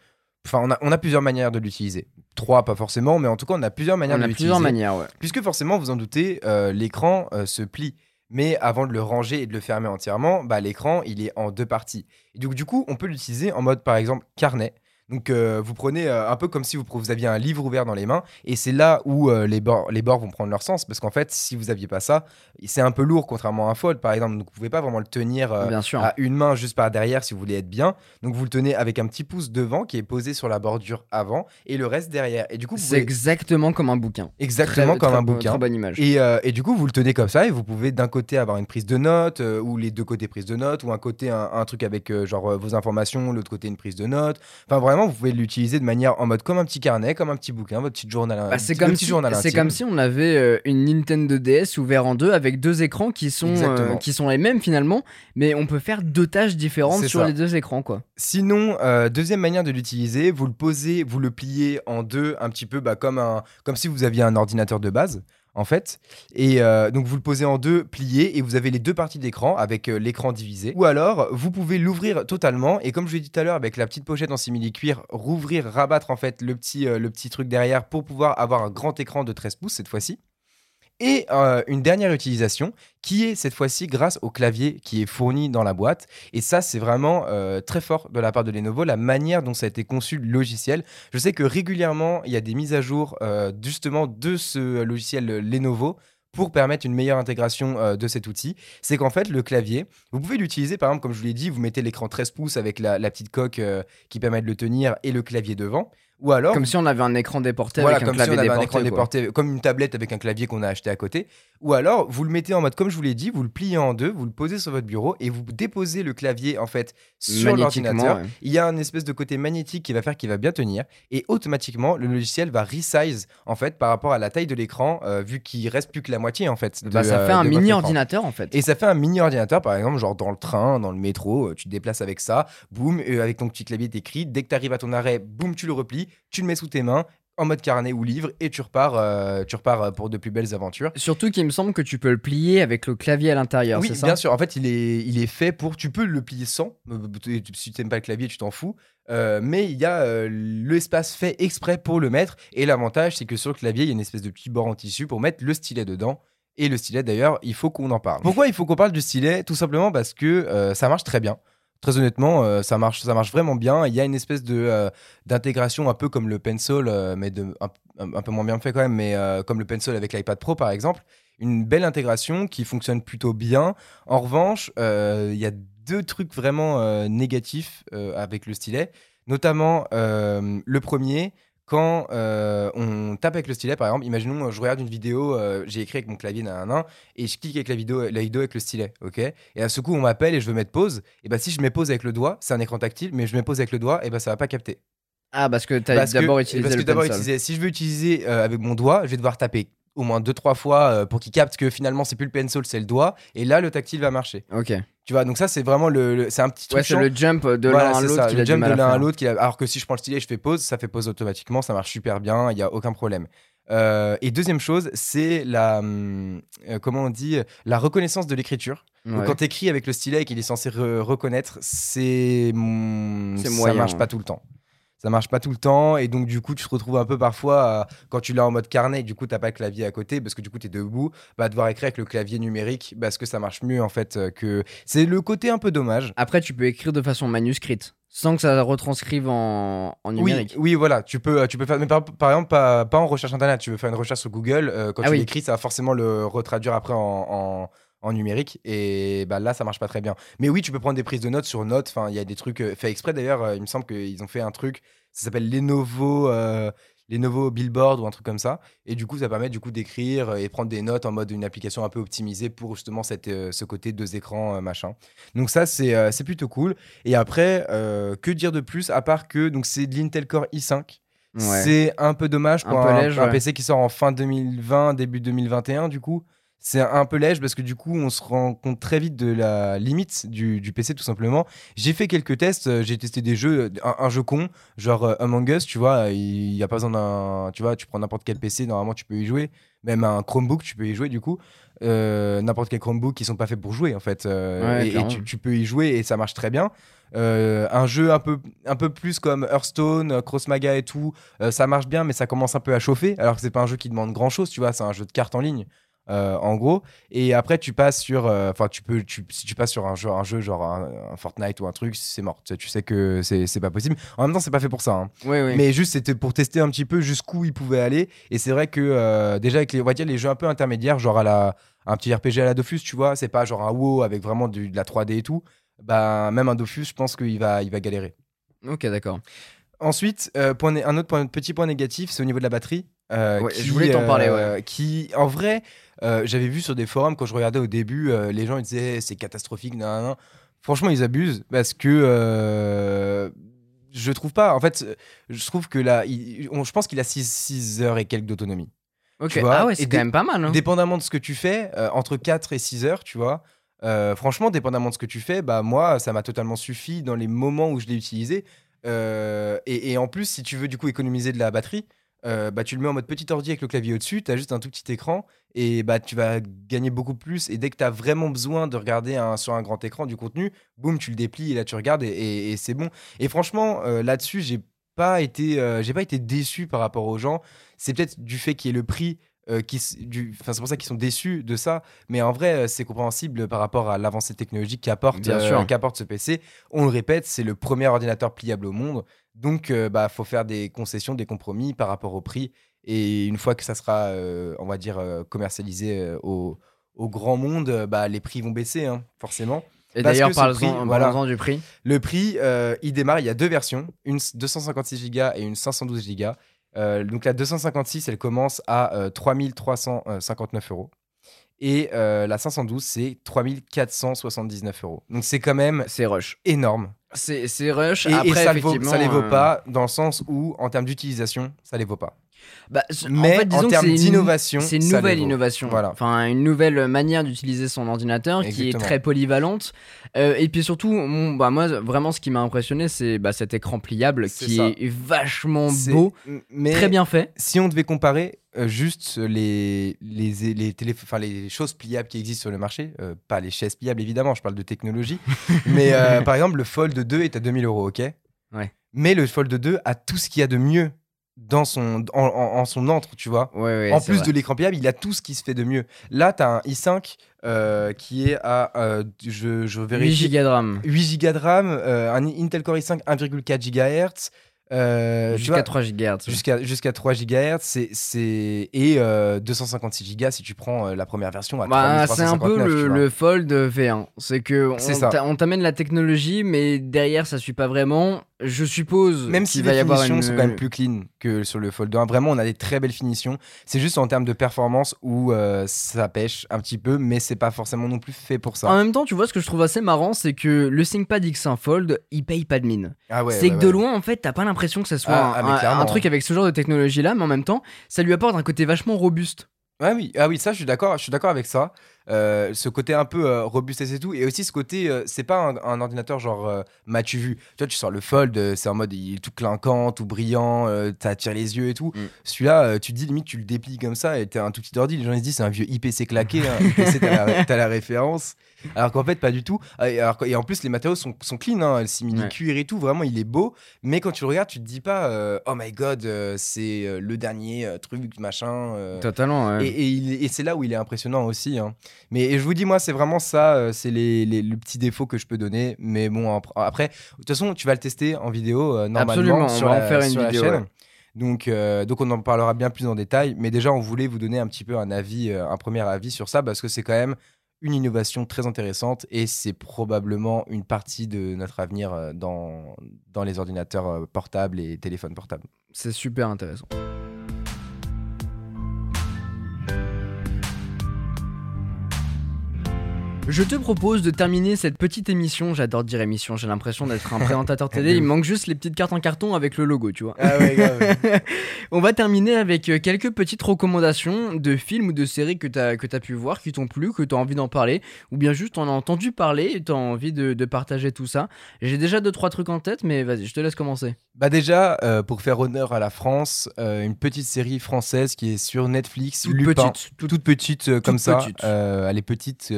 enfin, on a, on a plusieurs manières de l'utiliser. Trois, pas forcément, mais en tout cas, on a plusieurs manières de l'utiliser. plusieurs manières, ouais. Puisque forcément, vous en doutez, l'écran se plie. Mais avant de le ranger et de le fermer entièrement, bah, l'écran, il est en deux parties. Et donc, du coup, on peut l'utiliser en mode, par exemple, carnet. Donc euh, vous prenez euh, un peu comme si vous, vous, aviez un livre ouvert dans les mains et c'est là où euh, les, bords, les bords vont prendre leur sens parce qu'en fait si vous aviez pas ça c'est un peu lourd contrairement à un fold par exemple. Donc vous pouvez pas vraiment le tenir à une main juste par derrière si vous voulez être bien. Donc vous le tenez avec un petit pouce devant qui est posé sur la bordure avant et le reste derrière. Et du coup c'est exactement comme un bouquin. Exactement comme un bouquin. très bonne image. Et, et, du coup vous le tenez comme ça et vous pouvez d'un côté avoir une prise de notes ou les deux côtés prise de notes ou un côté un, un truc avec genre vos informations l'autre côté une prise de notes. Enfin vraiment vous pouvez l'utiliser de manière en mode comme un petit carnet, comme un petit bouquin, votre petit journal. Bah, c'est comme, si, c'est comme si on avait euh, une Nintendo DS ouverte en deux avec deux écrans qui sont, euh, qui sont les mêmes finalement, mais on peut faire deux tâches différentes sur les deux écrans. quoi. Sinon, euh, deuxième manière de l'utiliser, vous le posez, vous le pliez en deux, un petit peu bah, comme, un, comme si vous aviez un ordinateur de base en fait. Et euh, donc vous le posez en deux, plié, et vous avez les deux parties d'écran avec euh, l'écran divisé. Ou alors vous pouvez l'ouvrir totalement, et comme je l'ai dit tout à l'heure, avec la petite pochette en simili-cuir, rouvrir, rabattre en fait le petit, euh, le petit truc derrière pour pouvoir avoir un grand écran de 13 pouces cette fois-ci. Et euh, une dernière utilisation qui est cette fois-ci grâce au clavier qui est fourni dans la boîte. Et ça, c'est vraiment euh, très fort de la part de Lenovo, la manière dont ça a été conçu le logiciel. Je sais que régulièrement, il y a des mises à jour euh, justement de ce logiciel Lenovo pour permettre une meilleure intégration de cet outil, c'est qu'en fait, le clavier, vous pouvez l'utiliser, par exemple, comme je vous l'ai dit, vous mettez l'écran 13 pouces avec la, la petite coque qui permet de le tenir et le clavier devant. Ou alors, comme si on avait un écran déporté avec un clavier déporté, comme une tablette avec un clavier qu'on a acheté à côté. Ou alors, vous le mettez en mode, comme je vous l'ai dit, vous le pliez en deux, vous le posez sur votre bureau et vous déposez le clavier en fait sur l'ordinateur. Il y a un espèce de côté magnétique qui va faire qu'il va bien tenir et automatiquement le logiciel va resize en fait par rapport à la taille de l'écran euh, vu qu'il reste plus que la moitié en fait. bah, ça fait un mini ordinateur en fait. Et ça fait un mini ordinateur par exemple genre dans le train, dans le métro, euh, tu te déplaces avec ça, boum, avec ton petit clavier t'écris. Dès que tu arrives à ton arrêt, boum, tu le replies tu le mets sous tes mains en mode carnet ou livre et tu repars, euh, tu repars pour de plus belles aventures. Surtout qu'il me semble que tu peux le plier avec le clavier à l'intérieur. Oui, c'est ça? bien sûr. En fait, il est, il est fait pour. Tu peux le plier sans. euh, Si tu n'aimes pas le clavier, tu t'en fous. Euh, mais il y a euh, l'espace fait exprès pour le mettre. Et l'avantage, c'est que sur le clavier, il y a une espèce de petit bord en tissu pour mettre le stylet dedans. Et le stylet, d'ailleurs, il faut qu'on en parle. Pourquoi il faut qu'on parle du stylet? Tout simplement parce que euh, ça marche très bien. Très honnêtement, euh, ça, marche, vraiment bien. Il y a une espèce de euh, d'intégration un peu comme le Pencil, euh, mais un, peu moins bien fait quand même, mais comme le Pencil avec l'iPad Pro par exemple. Une belle intégration qui fonctionne plutôt bien. En revanche, il y a deux trucs vraiment négatifs avec le stylet. Notamment, le premier, quand euh, on tape avec le stylet, par exemple, imaginons, je regarde une vidéo, euh, j'ai écrit avec mon clavier, nan, et je clique avec la vidéo, la vidéo avec le stylet, ok? Et à ce coup, on m'appelle et je veux mettre pause. Et bah, si je mets pause avec le doigt, c'est un écran tactile, mais je mets pause avec le doigt, et bah, ça va pas capter. Ah, parce que tu as d'abord utilisé parce que d'abord Si je veux utiliser euh, avec mon doigt, je vais devoir taper au moins deux trois fois euh, pour qu'il capte que finalement c'est plus le pencil, c'est le doigt, et là le tactile va marcher. Ok. Tu vois, donc ça c'est vraiment le, le- c'est un petit truc. Ouais, c'est le jump de Voilà, l'un à l'autre le jump de l'un à l'autre. Alors que si je prends le stylet, je fais pause, ça fait pause automatiquement, ça marche super bien, il y a aucun problème. Euh, et deuxième chose, c'est la, hum, euh, comment on dit, la reconnaissance de l'écriture. Ouais. quand tu écris avec le stylet et qu'il est censé re- reconnaître, c'est hum, C'est ça moyen, marche ouais. pas tout le temps. Ça marche pas tout le temps et donc du coup tu te retrouves un peu parfois à- quand tu l'as en mode carnet et du coup t'as pas le clavier à côté parce que du coup t'es debout, bah devoir écrire avec le clavier numérique parce que ça marche mieux en fait euh, que c'est le côté un peu dommage. Après, tu peux écrire de façon manuscrite, sans que ça retranscrive en, en numérique. Oui, oui, voilà, tu peux, tu peux faire, mais par, par exemple, pas, pas en recherche internet, tu veux faire une recherche sur Google, euh, quand Ah tu oui. l'écris, ça va forcément le retraduire après en, en, en numérique, et bah, là, ça marche pas très bien. Mais oui, tu peux prendre des prises de notes sur Notes, enfin, il y a des trucs euh, faits exprès d'ailleurs, euh, il me semble qu'ils ont fait un truc, ça s'appelle Lenovo, euh, Lenovo Billboard ou un truc comme ça, et du coup, ça permet du coup d'écrire et prendre des notes en mode une application un peu optimisée pour justement cette, euh, ce côté deux écrans, euh, machin. Donc ça, c'est euh, c'est plutôt cool. Et après, que dire de plus à part que donc c'est de l'Intel Core i5. Ouais. C'est un peu dommage pour Un peu un, léger, un ouais. PC qui sort en fin 2020, début 2021 du coup. C'est un peu léger parce que du coup on se rend compte très vite de la limite du, du PC tout simplement. J'ai fait quelques tests, euh, j'ai testé des jeux, un, un jeu con, genre euh, Among Us, tu vois, il n'y a pas besoin d'un... Tu vois, tu prends n'importe quel PC, normalement tu peux y jouer. Même un Chromebook, tu peux y jouer du coup. Euh, n'importe quel Chromebook qui sont pas faits pour jouer en fait. Euh, Ouais, et- tu, tu peux y jouer et ça marche très bien. Euh, un jeu un peu, un peu plus comme Hearthstone, euh, Cross Maga et tout, euh, ça marche bien, mais ça commence un peu à chauffer. Alors que c'est pas un jeu qui demande grand chose, tu vois, c'est un jeu de cartes en ligne. Euh, en gros, et après tu passes sur, euh, enfin tu peux, tu, si tu passes sur un jeu, un jeu genre un, un Fortnite ou un truc, c'est mort. Tu sais, tu sais que c'est pas possible. En même temps, c'est pas fait pour ça. hein. Oui, oui. Mais juste, c'était pour tester un petit peu jusqu'où il pouvait aller. Et c'est vrai que euh, déjà, avec les, on va dire, les jeux un peu intermédiaires, genre à la, un petit RPG à la Dofus, tu vois, c'est pas genre un WoW avec vraiment du- de la 3D et tout. Bah, même un Dofus, je pense qu'il va, il va galérer. Ok, d'accord. Ensuite, point un autre point- petit point négatif, c'est au niveau de la batterie. Euh, Ouais, qui, je voulais t'en parler, euh, Qui, en vrai, euh, j'avais vu sur des forums quand je regardais au début, euh, les gens ils disaient c'est catastrophique, nan, nan. Franchement, ils abusent parce que euh, je trouve pas. En fait, je trouve que là, il- on- je pense qu'il a 6 heures et quelques d'autonomie. Ok. Vois, ah ouais, c'est quand même pas mal. Hein. Dépendamment de ce que tu fais, euh, entre 4 et 6 heures, tu vois. euh, franchement, dépendamment de ce que tu fais, bah moi, ça m'a totalement suffi dans les moments où je l'ai utilisé. Euh, et, et en plus, si tu veux du coup économiser de la batterie, euh, bah tu le mets en mode petit ordi avec le clavier au-dessus, tu as juste un tout petit écran et bah tu vas gagner beaucoup plus. Et dès que tu as vraiment besoin de regarder sur un grand écran du contenu, boum, tu le déplies et là tu regardes et c'est bon. Et franchement, euh, là-dessus, j'ai pas été, euh, j'ai pas été déçu par rapport aux gens. C'est peut-être du fait qu'il y ait le prix. Euh, qui, du, c'est pour ça qu'ils sont déçus de ça, mais en vrai, euh, c'est compréhensible par rapport à l'avancée technologique qu'apporte Bien euh, qu'apporte ce PC. On le répète, c'est le premier ordinateur pliable au monde, donc euh, bah faut faire des concessions, des compromis par rapport au prix. Et une fois que ça sera, on va dire, commercialisé au, au grand monde, bah les prix vont baisser, hein, forcément. Et parce d'ailleurs, voilà. parlons-en du prix. Le prix, il démarre, il y a deux versions, une 256 Go et une 512 Go. Euh, donc la 256, elle commence à euh, 3359 euros. Et euh, la 512, c'est 3479 euros. Donc c'est quand même C'est rush. énorme. C'est rush. Et, ça ne vaut, effectivement, ça les vaut euh, pas dans le sens où, en termes d'utilisation, ça les vaut pas. Bah, mais en, fait, en termes d'innovation, c'est une nouvelle innovation. Voilà. Enfin, une nouvelle manière d'utiliser son ordinateur qui est très polyvalente. Euh, et puis surtout, bah, moi, vraiment, ce qui m'a impressionné, c'est bah, cet écran pliable qui est vachement beau, mais très bien fait. Si on devait comparer, euh, juste les, les, les, les choses pliables qui existent sur le marché, euh, pas les chaises pliables évidemment, je parle de technologie, mais par exemple le Fold 2 est à 2000 euros, ok? Ouais. Mais le Fold 2 a tout ce qu'il y a de mieux dans son, en, son entre, tu vois. en plus de l'écran pliable, il a tout ce qui se fait de mieux. Là, tu as un i5 euh, qui est à, euh, je, je 8 Go de RAM. 8 Go de RAM, euh, un Intel Core i5 1,4 GHz, euh, jusqu'à 3 GHz. Jusqu'à jusqu'à 3 GHz, c'est et 256 Go si tu prends euh, la première version à bah, C'est un peu le, Fold V1. C'est que on t'amène la technologie, mais derrière ça suit pas vraiment. Je suppose. Même si les finitions sont quand même plus clean que sur le Fold 1. Vraiment, on a des très belles finitions. C'est juste en termes de performance où euh, ça pêche un petit peu, mais c'est pas forcément non plus fait pour ça. En même temps, tu vois, ce que je trouve assez marrant, c'est que le ThinkPad X1 Fold, il paye pas de mine. Ah c'est que de loin, en fait, t'as pas l'impression que ça soit ah, ah, un, truc avec ce genre de technologie là, mais en même temps, ça lui apporte un côté vachement robuste. Ah oui, ah oui, ça je suis d'accord, je suis d'accord avec ça. Euh, ce côté un peu euh, robustesse et tout, et aussi ce côté, euh, c'est pas un, ordinateur genre m'as-tu vu? Tu vois, tu sors le Fold, c'est en mode il est tout clinquant, tout brillant, t'attires les yeux et tout. Mm. Celui-là, tu te dis limite, tu le déplies comme ça et t'es un tout petit ordi. Les gens ils se disent c'est un vieux IPC claqué, hein. IPC t'as la, référence. Alors qu'en fait, pas du tout. Ah, et, alors, et en plus, les matériaux sont, sont clean, hein, le simili cuir et tout, vraiment il est beau. Mais quand tu le regardes, tu te dis pas oh my god, c'est le dernier truc, machin. Totalement, ouais. Et, et, c'est là où il est impressionnant aussi. Hein. Mais je vous dis, moi, c'est vraiment ça, euh, c'est les, les, le petit défaut que je peux donner. Mais bon, après, de toute façon, tu vas le tester en vidéo euh, normalement sur, on va la, en faire une vidéo, chaîne. Donc, euh, donc on en parlera bien plus en détail. Mais déjà, on voulait vous donner un petit peu un avis, un premier avis sur ça, parce que c'est quand même une innovation très intéressante et c'est probablement une partie de notre avenir dans, dans les ordinateurs portables et téléphones portables. C'est super intéressant. Je te propose de terminer cette petite émission. J'adore dire émission, j'ai l'impression d'être un présentateur télé. Il manque juste les petites cartes en carton avec le logo, tu vois. Ah ouais, On va terminer avec euh, quelques petites recommandations de films ou de séries que tu as, que as pu voir, qui t'ont plu, que tu as envie d'en parler, ou bien juste en as entendu parler et tu as envie de, partager tout ça. J'ai déjà deux trois trucs en tête, mais vas-y, je te laisse commencer. Bah déjà, euh, pour faire honneur à la France, euh, une petite série française qui est sur Netflix, toute petite, toute, petite comme ça. elle est petite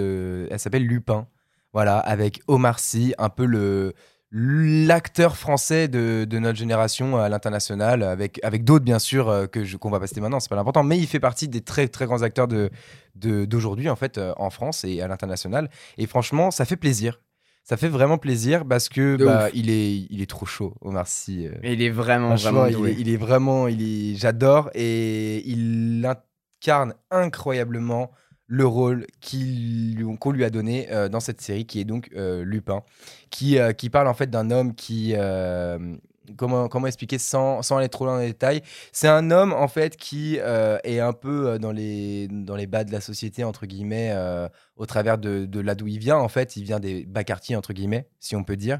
elle s'appelle Lupin. Voilà, avec Omar Sy, un peu le l'acteur français de, notre génération à l'international, avec, avec d'autres bien sûr euh, que qu'on va passer maintenant, c'est pas l'important, mais il fait partie des très très grands acteurs de d'aujourd'hui en fait euh, en France et à l'international. Et franchement, ça fait plaisir. Ça fait vraiment plaisir parce que bah, il est il est trop chaud, Omar Sy. Euh. il est vraiment vraiment il est, il est, vraiment il j'adore et il incarne incroyablement le rôle qu'on lui a donné euh, dans cette série, qui est donc euh, Lupin, qui, euh, qui parle en fait d'un homme qui... Comment, comment expliquer sans, sans aller trop loin dans les détails? C'est un homme en fait qui est un peu dans les, dans les bas de la société, entre guillemets, au travers de, de là d'où il vient. En fait, il vient des bas quartiers, entre guillemets, si on peut dire.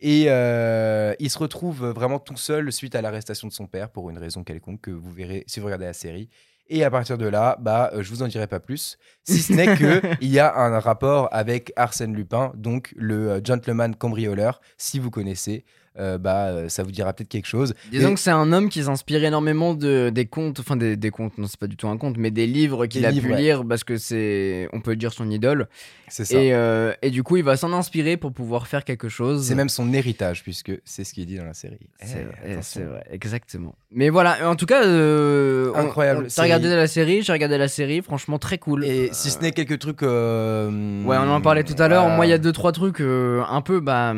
Et il se retrouve vraiment tout seul suite à l'arrestation de son père, pour une raison quelconque que vous verrez si vous regardez la série. Et à partir de là, bah, euh, je vous en dirai pas plus, si ce n'est qu'il y a un rapport avec Arsène Lupin, donc le euh, gentleman cambrioleur, si vous connaissez. Euh, bah, euh, ça vous dira peut-être quelque chose. Disons que c'est un homme qui s'inspire énormément de, des contes, enfin des, des contes, non, c'est pas du tout un conte, mais des livres qu'il a pu lire parce que c'est, on peut dire, son idole. C'est ça. Et, euh, et, du coup, il va s'en inspirer pour pouvoir faire quelque chose. C'est même son héritage, puisque c'est ce qu'il dit dans la série. C'est eh, vrai, vrai, exactement. Mais voilà, en tout cas, incroyable. T'as regardé la série, j'ai regardé la série, franchement très cool. Et si ce n'est quelques trucs. ouais, on en parlait tout à l'heure. Moi, il y a deux trois trucs un peu, bah,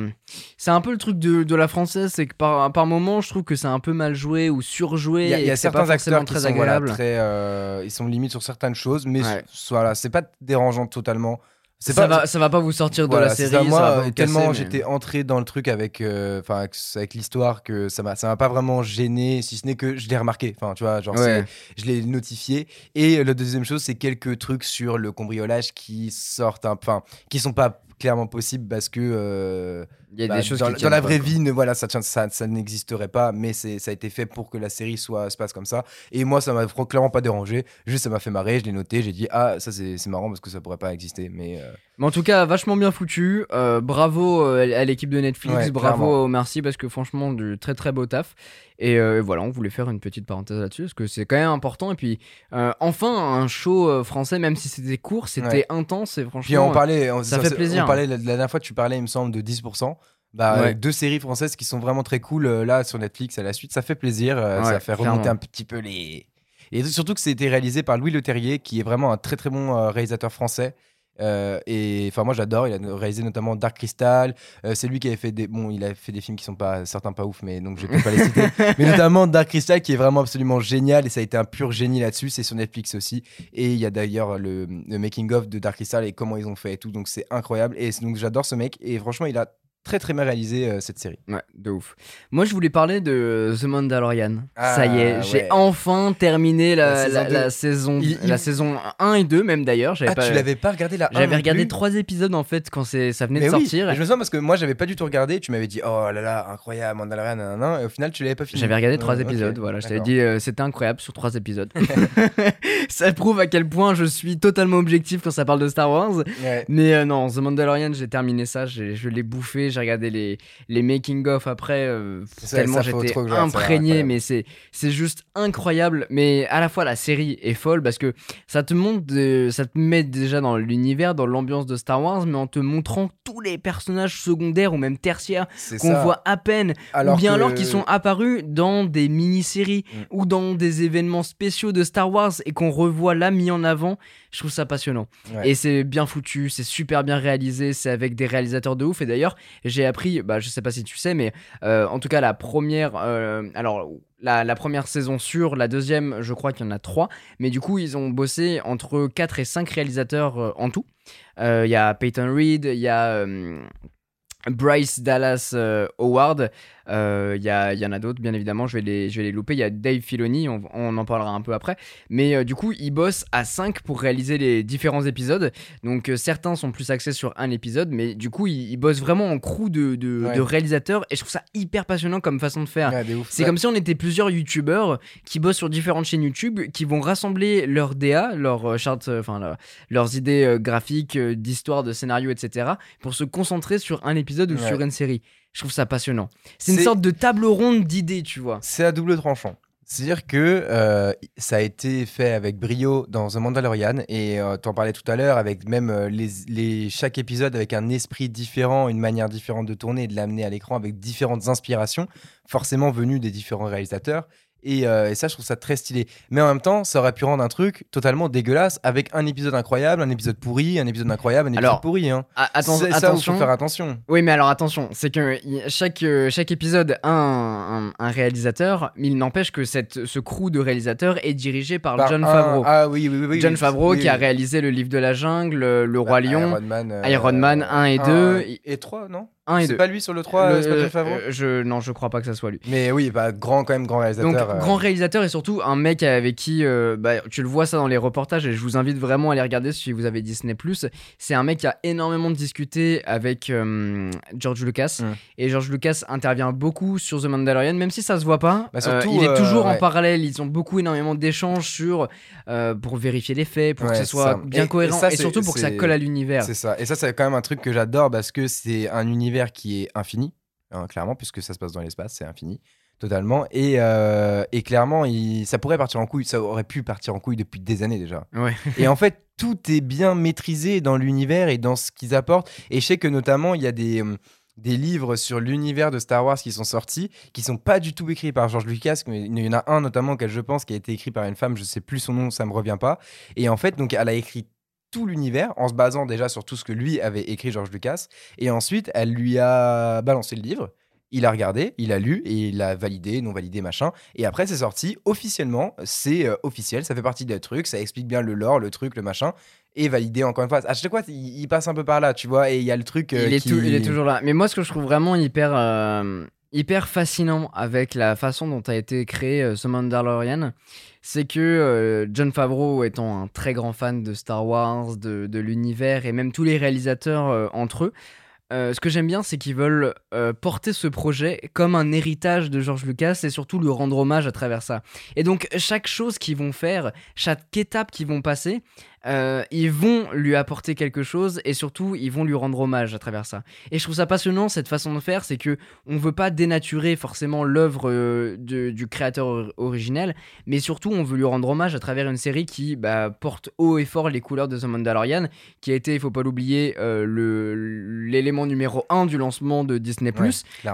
c'est un peu le truc de, de la française, c'est que par, par moment, je trouve que c'est un peu mal joué ou surjoué. Il y a, certains acteurs très sont, très, euh, ils sont limites sur certaines choses, mais voilà, c'est pas dérangeant totalement. Ça, pas, va, ça va pas vous sortir de la série. moi, tellement j'étais entré dans le truc avec, euh, enfin, avec l'histoire que ça m'a, ça m'a pas vraiment gêné, si ce n'est que je l'ai remarqué. Enfin, tu vois, genre, je l'ai notifié. Et la deuxième chose, c'est quelques trucs sur le cambriolage qui sortent, enfin, qui sont pas clairement possibles parce que. Euh, Il y a bah, des choses dans, qui dans la vraie pas, vie, ne, voilà, ça, ça, ça n'existerait pas, mais c'est, ça a été fait pour que la série soit, se passe comme ça. Et moi, ça m'a clairement pas dérangé. Juste, ça m'a fait marrer. Je l'ai noté. J'ai dit, ah, ça, c'est, c'est marrant parce que ça pourrait pas exister. Mais euh, Mais en tout cas, vachement bien foutu. Euh, bravo euh, à l'équipe de Netflix, Ouais, bravo merci parce que franchement, du très très beau taf. Et euh, voilà, on voulait faire une petite parenthèse là-dessus parce que c'est quand même important. Et puis, enfin, un show français, même si c'était court, c'était Ouais. intense et puis franchement. on parlait, on, ça fait plaisir. On parlait la, la dernière fois, tu parlais, il me semble, de 10%. Bah, Ouais. deux séries françaises qui sont vraiment très cool euh, là sur Netflix à la suite, ça fait plaisir, euh, Ouais, ça fait remonter clairement. un petit peu les. Et surtout que c'était réalisé par Louis Leterrier, qui est vraiment un très très bon euh, réalisateur français. Euh, et enfin moi j'adore, il a réalisé notamment Dark Crystal. Euh, c'est lui qui avait fait des bon, il a fait des films qui sont pas certains pas ouf, mais donc je vais pas les citer. mais notamment Dark Crystal qui est vraiment absolument génial et ça a été un pur génie là-dessus. C'est sur Netflix aussi. Et il y a d'ailleurs le, le making of de Dark Crystal et comment ils ont fait et tout. Donc c'est incroyable. Et donc j'adore ce mec et franchement il a très très bien réalisé euh, cette série. Ouais, de ouf. Moi, je voulais parler de The Mandalorian. Ah, Ça y est, j'ai enfin terminé la, La la- saison la saison, deux. Il- il- la saison 1 et 2 même d'ailleurs. Ah, pas, tu l'avais pas regardé là j'avais regardé trois épisodes en fait quand c'est, ça venait mais de oui, sortir. et je me souviens parce que moi j'avais pas du tout regardé. Tu m'avais dit oh là là incroyable Mandalorian nanana, et au final tu l'avais pas fini. J'avais regardé trois épisodes, voilà. Je t'avais dit, euh, c'était incroyable sur trois épisodes. ça prouve à quel point je suis totalement objectif quand ça parle de Star Wars. Ouais. Mais euh, non, The Mandalorian, j'ai terminé ça, je l'ai bouffé, j'ai regardé les, les making-of après, euh, tellement j'étais ça imprégné, mais c'est c'est juste incroyable. Mais à la fois, la série est folle parce que ça te montre, de- ça te met déjà dans l'univers, dans l'ambiance de Star Wars, mais en te montrant tous les personnages secondaires ou même tertiaires qu'on voit à peine alors ou bien que- alors qu'ils sont apparus dans des mini-séries Mm. ou dans des événements spéciaux de Star Wars et qu'on revoit là mis en avant, je trouve ça passionnant. Ouais. Et c'est bien foutu, c'est super bien réalisé, c'est avec des réalisateurs de ouf. Et d'ailleurs, j'ai appris, bah, je sais pas si tu sais, mais euh, en tout cas, la première, euh, alors la, première saison sur, la deuxième, je crois qu'il y en a trois. Mais du coup, ils ont bossé entre 4 et 5 réalisateurs euh, en tout. Il y a Peyton Reed, il y a. Bryce Dallas euh, Howard, Euh, il y, a- il y en a d'autres bien évidemment, je vais les, je vais les louper. Il y a Dave Filoni, on, on en parlera un peu après. Mais euh, du coup, ils bossent à 5 pour réaliser les différents épisodes. Donc euh, certains sont plus axés sur un épisode, mais du coup, ils, ils bossent vraiment en crew de, de, Ouais. de réalisateurs. Et je trouve ça hyper passionnant comme façon de faire. Ouais. C'est Ouais. comme si on était plusieurs youtubeurs qui bossent sur différentes chaînes YouTube, qui vont rassembler leurs DA, leurs charts, euh, enfin leur- leurs idées graphiques, d'histoire, de scénario, etc., pour se concentrer sur un épisode ou sur une série. Je trouve ça passionnant. C'est une sorte de table ronde d'idées, tu vois. C'est à double tranchant. C'est-à-dire que euh, ça a été fait avec brio dans The Mandalorian et euh, t'en parlais tout à l'heure avec même euh, les, les- chaque épisode avec un esprit différent, une manière différente de tourner et de l'amener à l'écran avec différentes inspirations, forcément venues des différents réalisateurs. Et, euh, et ça, je trouve ça très stylé. Mais en même temps, ça aurait pu rendre un truc totalement dégueulasse avec un épisode incroyable, un épisode pourri, un épisode incroyable, un épisode Alors, pourri. Hein. Atten- ça attention. faut faire attention. Oui, mais alors attention, c'est que chaque, euh, chaque épisode a un, un- un réalisateur, mais il n'empêche que cette, ce crew de réalisateurs est dirigé par, Par John un- Favreau. Ah oui, oui, oui. oui, John Favreau oui, qui a réalisé le livre de la jungle, le roi Bah, lion, Iron Man, euh, Iron Man 1 et 2. Et 3, non? 1 et C'est 2. pas lui sur le 3, Le- c'est John Favreau euh, je, non, je crois pas que ça soit lui. Mais oui, bah, grand, quand même, grand réalisateur. Donc, euh, grand réalisateur et surtout un mec avec qui euh, bah, tu le vois ça dans les reportages et je vous invite vraiment à les regarder si vous avez Disney. C'est un mec qui a énormément discuté avec euh, George Lucas Mm. et George Lucas intervient beaucoup sur The Mandalorian, même si ça se voit pas. Bah, euh, surtout, il est euh, toujours en parallèle. Ils ont beaucoup, énormément d'échanges sur euh, pour vérifier les faits, pour Ouais, que ce c'est soit ça. bien Et- et cohérent ça, et, c'est- surtout pour que ça c'est- colle à l'univers. C'est ça. Et ça, c'est quand même un truc que j'adore parce que c'est un univers qui est infini, hein, clairement, puisque ça se passe dans l'espace, c'est infini, totalement. Et, euh, et clairement, il- ça pourrait partir en couille, ça aurait pu partir en couille depuis des années déjà. Ouais. Et en fait, tout est bien maîtrisé dans l'univers et dans ce qu'ils apportent. Et je sais que notamment, il y a des, hum, des livres sur l'univers de Star Wars qui sont sortis, qui sont pas du tout écrits par George Lucas, mais il y en a un notamment je pense qui a été écrit par une femme, je sais plus son nom, ça me revient pas. Et en fait, donc, elle a écrit tout l'univers en se basant déjà sur tout ce que lui avait écrit George Lucas. Et ensuite, elle lui a balancé le livre. Il a regardé, il a lu et il a validé, non validé, machin. Et après, c'est sorti officiellement. C'est euh, officiel, ça fait partie des trucs, ça explique bien le lore, le truc, le machin. Et validé encore une fois. À chaque fois, il, passe un peu par là, tu vois. Et il y a le truc. euh, il, est qui- tou- il est toujours là. Mais moi, ce que je trouve vraiment hyper, euh, hyper fascinant avec la façon dont a été créé euh, ce Mandalorian, c'est que euh, John Favreau, étant un très grand fan de Star Wars, de, de l'univers et même tous les réalisateurs euh, entre eux, ce que j'aime bien, c'est qu'ils veulent porter ce projet comme un héritage de George Lucas et surtout lui rendre hommage à travers ça. Et donc, chaque chose qu'ils vont faire, chaque étape qu'ils vont passer, euh, ils vont lui apporter quelque chose et surtout ils vont lui rendre hommage à travers ça. Et je trouve ça passionnant cette façon de faire, c'est que on veut pas dénaturer forcément l'œuvre euh, du créateur originel, mais surtout on veut lui rendre hommage à travers une série qui bah, porte haut et fort les couleurs de The Mandalorian, qui a été, il faut pas l'oublier, euh, l'élément numéro 1 du lancement de Disney+.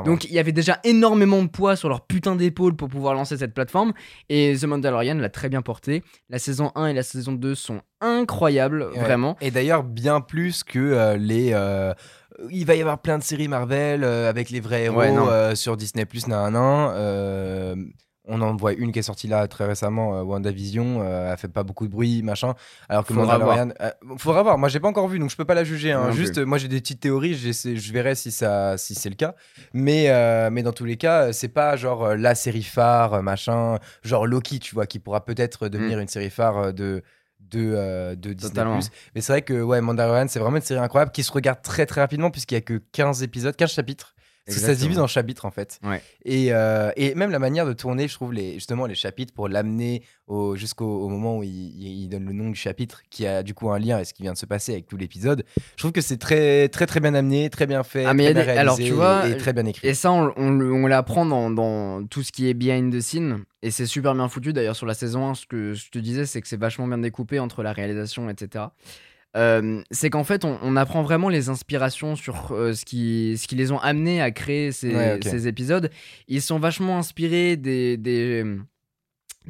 Donc il y avait déjà énormément de poids sur leur putain d'épaule pour pouvoir lancer cette plateforme, et The Mandalorian l'a très bien porté. La saison 1 et la saison 2 sont incroyable, vraiment. Et d'ailleurs, bien plus que euh, les. Euh, il va y avoir plein de séries Marvel euh, avec les vrais héros sur Disney Plus, nan, on en voit une qui est sortie là très récemment, WandaVision, elle fait pas beaucoup de bruit, machin. Alors que faudra Mandalorian, voir. faudra voir. Moi, j'ai pas encore vu, donc je peux pas la juger. Hein. Juste, moi, j'ai des petites théories, je verrai si ça, si c'est le cas. Mais, mais dans tous les cas, c'est pas genre la série phare, machin, genre Loki, tu vois, qui pourra peut-être devenir mm. une série phare de de, euh, de Disney+. Mais c'est vrai que ouais, Mandalorian, c'est vraiment une série incroyable qui se regarde très très rapidement puisqu'il y a que 15 épisodes, 15 chapitres. Ça se divise en chapitres en fait. Et, euh, et, même la manière de tourner, je trouve les, justement les chapitres pour l'amener jusqu'au moment où il, donne le nom du chapitre, qui a du coup un lien avec ce qui vient de se passer avec tout l'épisode. Je trouve que c'est très très très bien amené, très bien fait, ah, très bien réalisé alors, tu vois, et, très bien écrit. Et ça, on, on, l'apprend dans, dans, tout ce qui est behind the scene. Et c'est super bien foutu d'ailleurs sur la saison 1. Ce que je te disais, c'est que c'est vachement bien découpé entre la réalisation, etc. Euh, c'est qu'en fait, on, apprend vraiment les inspirations sur euh, ce, qui, ce qui les ont amenés à créer ces, ces épisodes. Ils sont vachement inspirés des, des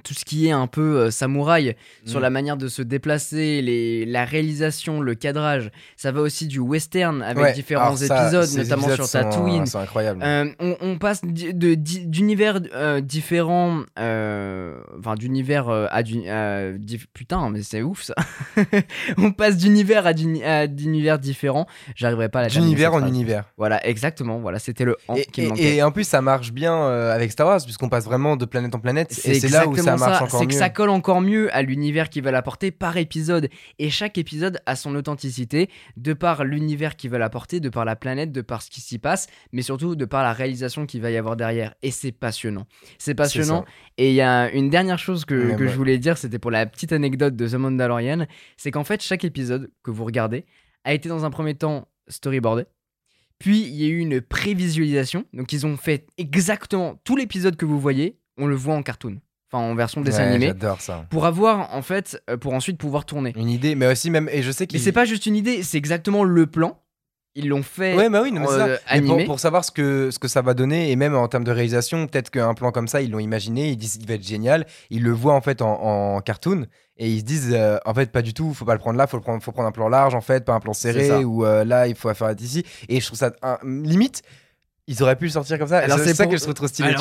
tout ce qui est un peu euh, samouraï sur mm. la manière de se déplacer, les, la réalisation, le cadrage. Ça va aussi du western avec différents épisodes, notamment sur Tatooine. C'est incroyable. Euh, on, passe d'univers euh, différents, enfin d'univers à, putain, mais c'est ouf ça. on passe d'univers à d'univers différents. J'arriverai pas à la D'univers en univers. Voilà, exactement. Voilà, c'était le et, qui et, en plus, ça marche bien avec Star Wars puisqu'on passe vraiment de planète en planète. C'est là où c'est que ça colle encore mieux à l'univers qu'ils veulent apporter par épisode. Et chaque épisode a son authenticité, de par l'univers qu'ils veulent apporter, de par la planète, de par ce qui s'y passe, mais surtout de par la réalisation qu'il va y avoir derrière. Et c'est passionnant. C'est passionnant. Et il y a une dernière chose que, que je voulais dire, c'était pour la petite anecdote de The Mandalorian, c'est qu'en fait, chaque épisode que vous regardez a été dans un premier temps storyboardé. Puis il y a eu une prévisualisation. Donc ils ont fait exactement tout l'épisode que vous voyez, on le voit en cartoon enfin en version dessin animé. J'adore ça. Pour avoir en fait, euh, pour ensuite pouvoir tourner. Une idée, mais aussi même, et je sais Mais c'est pas juste une idée, c'est exactement le plan. Ils l'ont fait. Ouais, bah oui, mais euh, pour, savoir ce que, ce que ça va donner, et même en termes de réalisation, peut-être qu'un plan comme ça, ils l'ont imaginé, ils disent qu'il va être génial, ils le voient en fait en, cartoon, et ils se disent, euh, en fait, pas du tout, faut pas le prendre là, faut, le prendre, faut prendre un plan large, en fait, pas un plan serré, ou là, il faut faire ici. Et je trouve ça limite ils auraient pu le sortir comme ça. Alors c'est ça que je trouve trop stylé.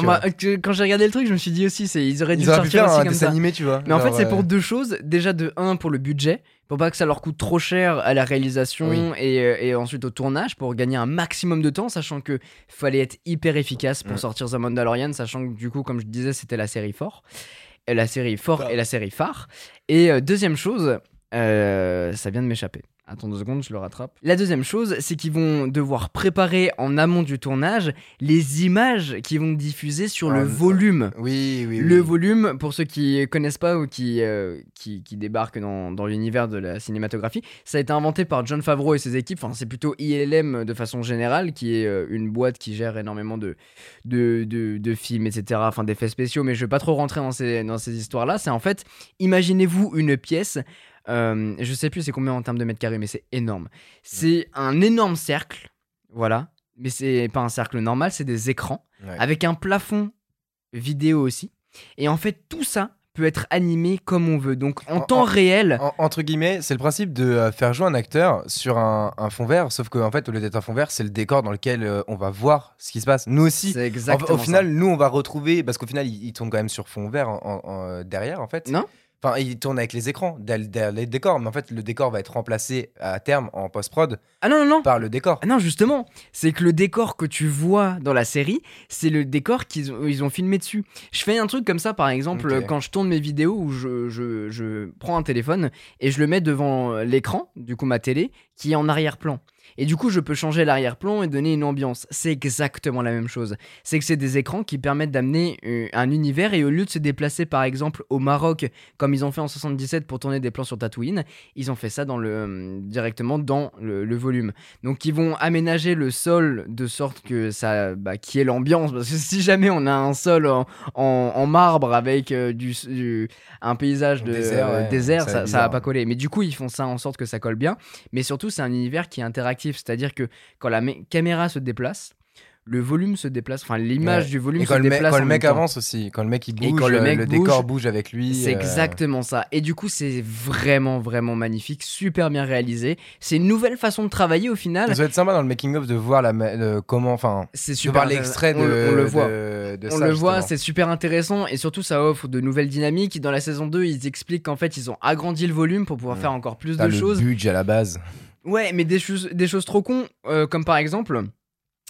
quand j'ai regardé le truc, je me suis dit aussi, c'est ils auraient dû sortir faire un dessin animé, tu vois. Mais en fait, c'est pour deux choses. Déjà de un pour le budget, pour pas que ça leur coûte trop cher à la réalisation et, euh, et, ensuite au tournage pour gagner un maximum de temps, sachant que fallait être hyper efficace pour mm. sortir The Mandalorian, sachant que du coup, comme je disais, c'était la série fort, la série fort et la série phare. Et euh, deuxième chose, euh, ça vient de m'échapper. Attends deux secondes, je le rattrape. La deuxième chose, c'est qu'ils vont devoir préparer en amont du tournage les images qu'ils vont diffuser sur le ah, volume. Oui, oui, Le volume, pour ceux qui connaissent pas ou qui, euh, qui, débarquent dans, dans l'univers de la cinématographie, ça a été inventé par John Favreau et ses équipes. Enfin, c'est plutôt ILM de façon générale, qui est euh, une boîte qui gère énormément de, de, de, films, etc. Enfin, d'effets spéciaux, mais je vais pas trop rentrer dans ces, dans ces histoires-là. C'est en fait, imaginez-vous une pièce euh, je sais plus c'est combien en termes de mètres carrés, mais c'est énorme. C'est un énorme cercle, voilà. Mais c'est pas un cercle normal, c'est des écrans avec un plafond vidéo aussi. Et en fait, tout ça peut être animé comme on veut. Donc en, temps réel. entre guillemets, c'est le principe de euh, faire jouer un acteur sur un, fond vert, sauf qu'en en fait, au lieu d'être un fond vert, c'est le décor dans lequel euh, on va voir ce qui se passe. Nous aussi. Exactement au final, nous, on va retrouver, parce qu'au final, il, tourne quand même sur fond vert derrière, en fait. Non Enfin, il tourne avec les écrans, derrière les décors, mais en fait, le décor va être remplacé à terme en post-prod ah non, non, non. par le décor. Ah non, justement, c'est que le décor que tu vois dans la série, c'est le décor qu'ils ont, ils ont filmé dessus. Je fais un truc comme ça, par exemple, quand je tourne mes vidéos où je, je, je, prends un téléphone et je le mets devant l'écran, du coup ma télé, qui est en arrière-plan. Et du coup, je peux changer l'arrière-plan et donner une ambiance. C'est exactement la même chose. C'est que c'est des écrans qui permettent d'amener euh, un univers et au lieu de se déplacer par exemple au Maroc, comme ils ont fait en 77 pour tourner des plans sur Tatooine, ils ont fait ça dans le, euh, directement dans le, volume. Donc ils vont aménager le sol de sorte que ça, bah, qui est l'ambiance. Parce que si jamais on a un sol en, marbre avec euh, du, un paysage de désert, ça, ça va pas coller. Mais du coup, ils font ça en sorte que ça colle bien. Mais surtout, c'est un univers qui est interactif c'est-à-dire que quand la caméra se déplace, le volume se déplace, enfin l'image du volume se déplace. quand le mec avance aussi, quand le mec il bouge, quand le, décor bouge avec lui. C'est euh, exactement ça. Et du coup, c'est vraiment, vraiment magnifique, super bien réalisé. C'est une nouvelle façon de travailler au final. Ça va être sympa dans le making-of de voir la, comment, enfin, c'est super. L'extrait de, on, le voit. on le voit, c'est super intéressant et surtout ça offre de nouvelles dynamiques. Dans la saison 2, ils expliquent qu'en fait, ils ont agrandi le volume pour pouvoir faire encore plus de choses. Le budget à la base. Ouais, mais des choses, des choses trop cons, euh, comme par exemple,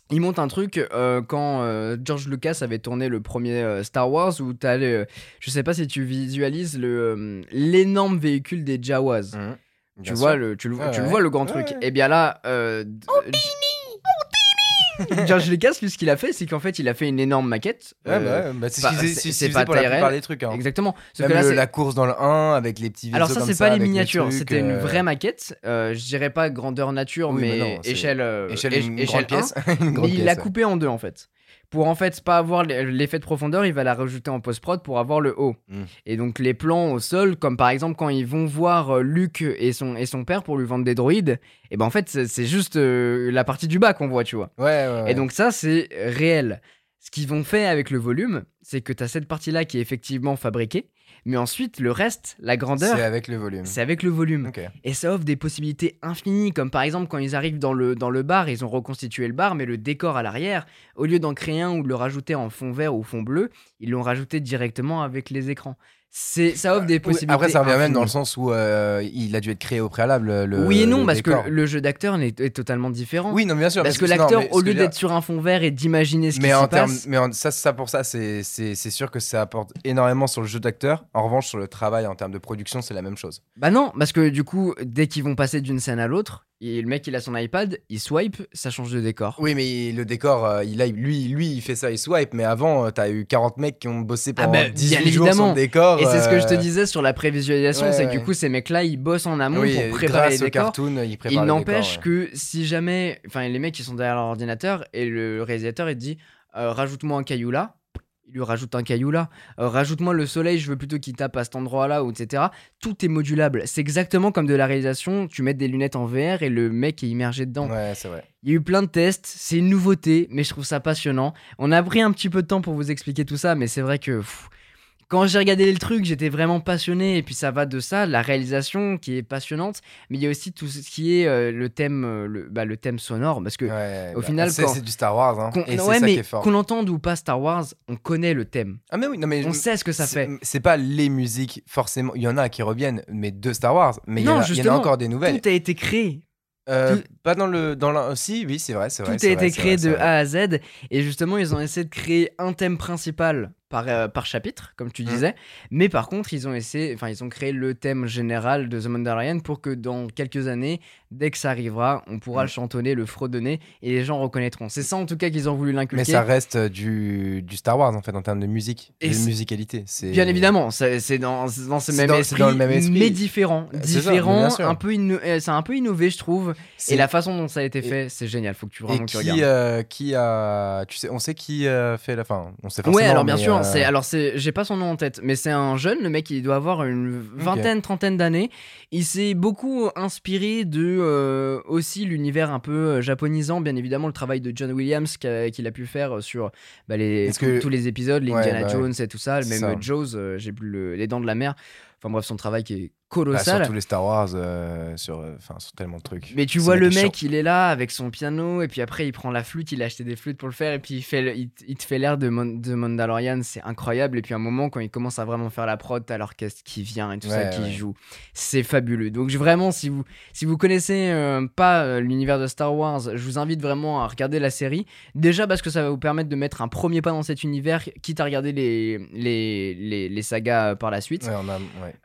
il monte un truc euh, quand euh, George Lucas avait tourné le premier Star Wars où t'as le, je sais pas si tu visualises le l'énorme véhicule des Jawas. Mmh, tu vois le, tu le, tu le vois le grand truc. Et eh bien là, George Lucas, lui, ce qu'il a fait, c'est qu'en fait, il a fait une énorme maquette. Ouais, bah, bah c'est ce pas pour la plupart des trucs. Hein. Exactement. Même la course dans le 1 avec les petits Alors ça, c'est pas les miniatures, c'était une euh, vraie maquette. Euh, je dirais pas grandeur nature, mais, échelle, euh, échelle, échelle, pièce. mais il l'a coupé en deux en fait pour en fait pas avoir l'effet de profondeur, il va la rajouter en post-prod pour avoir le haut. Hmm. Et donc les plans au sol, comme par exemple quand ils vont voir euh, Luke et son, et son père pour lui vendre des droïdes, et eh ben en fait c'est juste euh, la partie du bas qu'on voit, tu vois. Ouais, ouais, Et donc ça c'est réel. Ce qu'ils vont faire avec le volume, c'est que tu as cette partie-là qui est effectivement fabriquée, mais ensuite, le reste, la grandeur. C'est avec le volume. C'est avec le volume. Et ça offre des possibilités infinies, comme par exemple quand ils arrivent dans le, dans le bar, ils ont reconstitué le bar, mais le décor à l'arrière, au lieu d'en créer un ou de le rajouter en fond vert ou fond bleu, ils l'ont rajouté directement avec les écrans c'est ça offre des possibilités. Après, ça revient même dans le sens où euh, il a dû être créé au préalable. Le, oui et non, parce que le jeu d'acteur est, totalement différent. Oui, non, bien sûr. Parce, que, l'acteur, au lieu d'être sur un fond vert et d'imaginer ce qui se passe. Mais ça, ça, pour ça, c'est sûr que ça apporte énormément sur le jeu d'acteur. En revanche, sur le travail en termes de production, c'est la même chose. Bah non, parce que du coup, dès qu'ils vont passer d'une scène à l'autre, et le mec, il a son iPad, il swipe, ça change de décor. Oui, mais le décor, euh, il a, lui, lui, il fait ça, il swipe. Mais avant, euh, t'as eu 40 mecs qui ont bossé ah pendant ah 18 jours sur le décor. Et c'est ce que je te euh, disais sur la prévisualisation, c'est que du coup, ces mecs-là, ils bossent en amont pour préparer les décors. Cartoon, ils il n'empêche que si jamais, enfin, les mecs, ils sont derrière leur ordinateur et le réalisateur, il dit, rajoute-moi un caillou là il lui rajoute un caillou là, euh, rajoute-moi le soleil, je veux plutôt qu'il tape à cet endroit-là, etc. Tout est modulable. C'est exactement comme de la réalisation, tu mets des lunettes en VR et le mec est immergé dedans. Ouais, c'est vrai. Il y a eu plein de tests, c'est une nouveauté, mais je trouve ça passionnant. On a pris un petit peu de temps pour vous expliquer tout ça, mais c'est vrai que quand j'ai regardé le truc, j'étais vraiment passionné. Et puis ça va de ça, la réalisation qui est passionnante, mais il y a aussi tout ce qui est euh, le thème, euh, le, bah, le thème sonore, parce que au bah, final, c'est du Star Wars, hein, et ouais, mais qu'on entende ou pas Star Wars, on connaît le thème. Ah mais oui, non mais on sait ce que ça fait. C'est pas les musiques forcément. Il y en a qui reviennent, mais de Star Wars. Mais il y, en a encore des nouvelles. Tout a été créé. Euh, pas dans le dans la... si oui c'est vrai c'est vrai tout a été créé de A à Z et justement ils ont essayé de créer un thème principal par, euh, par chapitre, comme tu mmh. disais. Mais par contre, ils ont essayé, enfin, ils ont créé le thème général de The Mandalorian pour que dans quelques années, dès que ça arrivera, on pourra mmh. le chantonner, le fredonner et les gens reconnaîtront. C'est ça en tout cas qu'ils ont voulu l'inculquer. Mais ça reste euh, du, du, Star Wars en fait en termes de musique, et de musicalité. Bien évidemment, c'est dans, dans, ce même, esprit, dans le même esprit, mais différent. Différent, un peu euh, c'est un peu innové, je trouve. Et la façon dont ça a été fait, c'est génial. Faut que tu vraiment qui, tu regardes. qui a, tu sais, on sait qui fait la fin. On sait forcément. Ouais, alors bien sûr c'est alors c'est j'ai pas son nom en tête, mais c'est un jeune, le mec il doit avoir une vingtaine, trentaine d'années. Il s'est beaucoup inspiré de euh, aussi l'univers un peu euh, japonisant, bien évidemment le travail de John Williams qu'il a, pu faire sur bah, les, tous les épisodes, les Indiana bah Jones et tout ça, même Jaws, euh, j'ai plus les dents de la mer. Enfin bref, son travail qui est colossal. Bah, sur tous les Star Wars, euh, sur, euh, enfin sur tellement de trucs. Mais tu vois le mec, il est là avec son piano, et puis après il prend la flûte, il a acheté des flûtes pour le faire, et puis il, fait il, te fait l'air de, de Mandalorian, c'est incroyable. Et puis à un moment, quand il commence à vraiment faire la prod, t'as l'orchestre qui vient et tout ça qui joue. C'est fabuleux. Donc vraiment, si vous, si vous connaissez euh, pas l'univers de Star Wars, je vous invite vraiment à regarder la série. Déjà parce que ça va vous permettre de mettre un premier pas dans cet univers, quitte à regarder les, les, les, les sagas par la suite.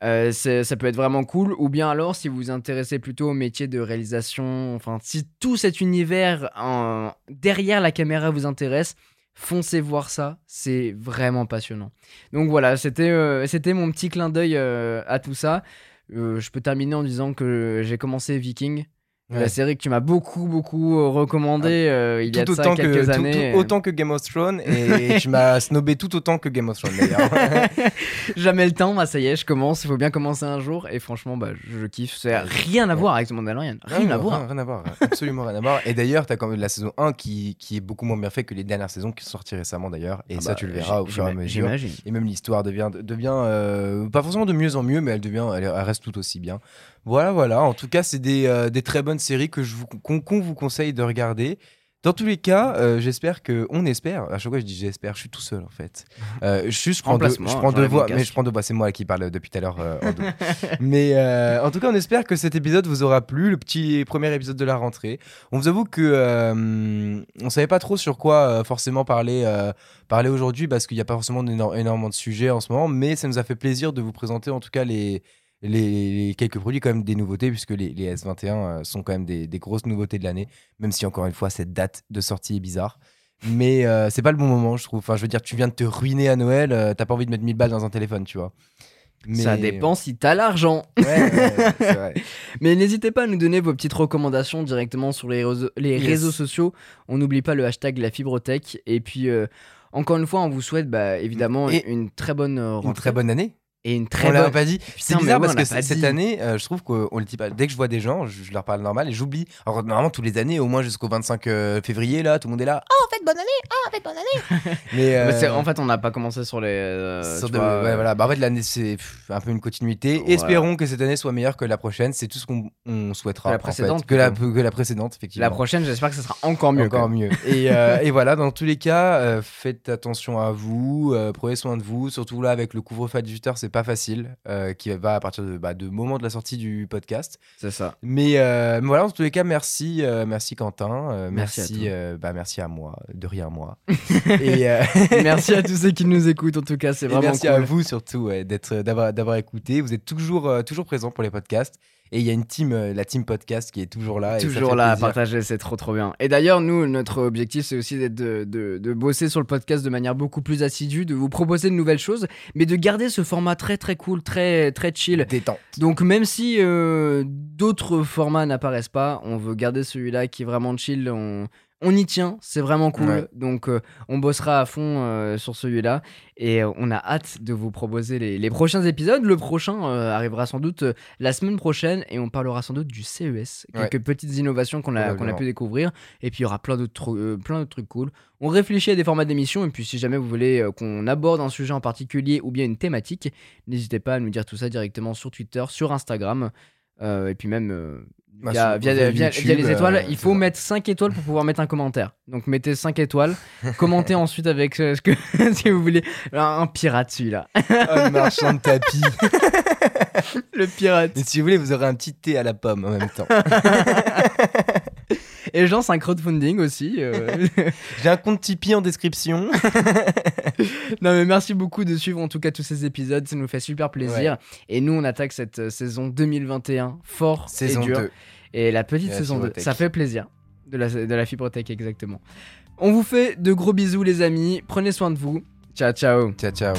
Euh, ça peut être vraiment cool. Ou bien alors, si vous vous intéressez plutôt au métier de réalisation, enfin, si tout cet univers en... derrière la caméra vous intéresse, foncez voir ça, c'est vraiment passionnant. Donc voilà, c'était euh, c'était mon petit clin d'œil euh, à tout ça. je peux terminer en disant que j'ai commencé Viking. La série que tu m'as beaucoup, beaucoup euh, recommandé ah, euh, il y a de ça quelques années. Tout, autant que Game of Thrones et tu m'as snobé tout autant que Game of Thrones d'ailleurs. Jamais le temps, bah, ça y est, je commence. Il faut bien commencer un jour et franchement, bah, je, kiffe. C'est rien à voir avec ce Mandalorian. Rien à voir. Rien, à voir, absolument rien à voir. Et d'ailleurs, tu as quand même la saison 1 qui, qui est beaucoup moins bien faite que les dernières saisons qui sont sorties récemment d'ailleurs. Et ah ça, bah, tu le verras au fur et à mesure. Et même l'histoire devient, devient euh, pas forcément de mieux en mieux, mais elle, devient, elle reste tout aussi bien. Voilà, voilà. En tout cas, c'est des, euh, des, très bonnes séries que je vous, qu'on, vous conseille de regarder. Dans tous les cas, euh, j'espère que, on espère. À chaque fois, je dis j'espère. Je suis tout seul en fait. Euh, je, prends deux, je prends deux voix, mais je prends deux voix. C'est moi qui parle depuis tout à l'heure. mais en tout cas, on espère que cet épisode vous aura plu, le petit premier épisode de la rentrée. On vous avoue que on savait pas trop sur quoi forcément parler, parler aujourd'hui parce qu'il n'y a pas forcément énormément de sujets en ce moment, mais ça nous a fait plaisir de vous présenter en tout cas les les, quelques produits quand même des nouveautés puisque les, S21 euh, sont quand même des, grosses nouveautés de l'année même si encore une fois cette date de sortie est bizarre mais euh, c'est pas le bon moment je trouve enfin je veux dire tu viens de te ruiner à Noël euh, t'as pas envie de mettre 1000 balles dans un téléphone tu vois mais... Ça dépend si t'as l'argent. Mais n'hésitez pas à nous donner vos petites recommandations directement sur les, réseaux, les réseaux sociaux. On n'oublie pas le hashtag la fibrotech. Et puis, encore une fois, on vous souhaite bah, évidemment une très bonne rentrée. Une très bonne année et une très on bonne. pas dit. C'est bizarre parce que cette année, euh, je trouve qu'on le dit pas. Dès que je vois des gens, je, leur parle normal et j'oublie. Alors normalement tous les années, au moins jusqu'au 25 euh, février, là, tout le monde est là. Oh, faites bonne année. Oh, faites bonne année. Mais euh, en fait, on n'a pas commencé sur les. Sur ouais, voilà. Bah, en fait, l'année c'est un peu une continuité. Espérons que cette année soit meilleure que la prochaine. C'est tout ce qu'on souhaitera. Que la précédente. Que la, que la précédente, effectivement. La prochaine, j'espère que ce sera encore mieux. Encore mieux. et, et, voilà, dans tous les cas, faites attention à vous, prenez soin de vous. Surtout là, avec le couvre-feu à 18h, c'est pas facile. Euh, qui va à partir de, bah, de moment de la sortie du podcast. C'est ça. Mais, euh, voilà, en tous les cas, merci, euh, merci Quentin, merci, merci, bah, merci à moi, de rien moi. et merci à tous ceux qui nous écoutent. En tout cas, c'est vraiment. merci à vous surtout d'être, d'avoir, d'avoir écouté. Vous êtes toujours, toujours présent pour les podcasts. Et il y a une team, euh, la team podcast, qui est toujours là. Toujours là à partager, c'est trop trop bien. Et d'ailleurs, nous, notre objectif, c'est aussi d'être de, de, bosser sur le podcast de manière beaucoup plus assidue, de vous proposer de nouvelles choses, mais de garder ce format très très cool, très très chill. Détente. Donc même si euh, d'autres formats n'apparaissent pas, on veut garder celui-là qui est vraiment chill. On, on y tient, c'est vraiment cool. Donc euh, on bossera à fond euh, sur celui-là et euh, on a hâte de vous proposer les, prochains épisodes. Le prochain arrivera sans doute la semaine prochaine et on parlera sans doute du CES, quelques petites innovations qu'on a, qu'on a pu découvrir et puis il y aura plein d'autres plein d'autres trucs cool. On réfléchit à des formats d'émission et puis si jamais vous voulez qu'on aborde un sujet en particulier ou bien une thématique, n'hésitez pas à nous dire tout ça directement sur Twitter, sur Instagram. et puis même Via, les étoiles, euh, il faut mettre 5 étoiles pour pouvoir mettre un commentaire. Donc mettez 5 étoiles, commentez ensuite avec ce que si vous voulez. Un, pirate celui-là. Un marchand de tapis. Le pirate. Et si vous voulez, vous aurez un petit thé à la pomme en même temps. Et je lance un crowdfunding aussi. Euh. J'ai un compte Tipeee en description. non mais merci beaucoup de suivre en tout cas tous ces épisodes, ça nous fait super plaisir. Et nous on attaque cette euh, saison 2021 fort saison et dur. 2. Et la petite saison 2, ça fait plaisir. De la, de la fibrotech exactement. On vous fait de gros bisous les amis, prenez soin de vous. Ciao ciao. Ciao ciao.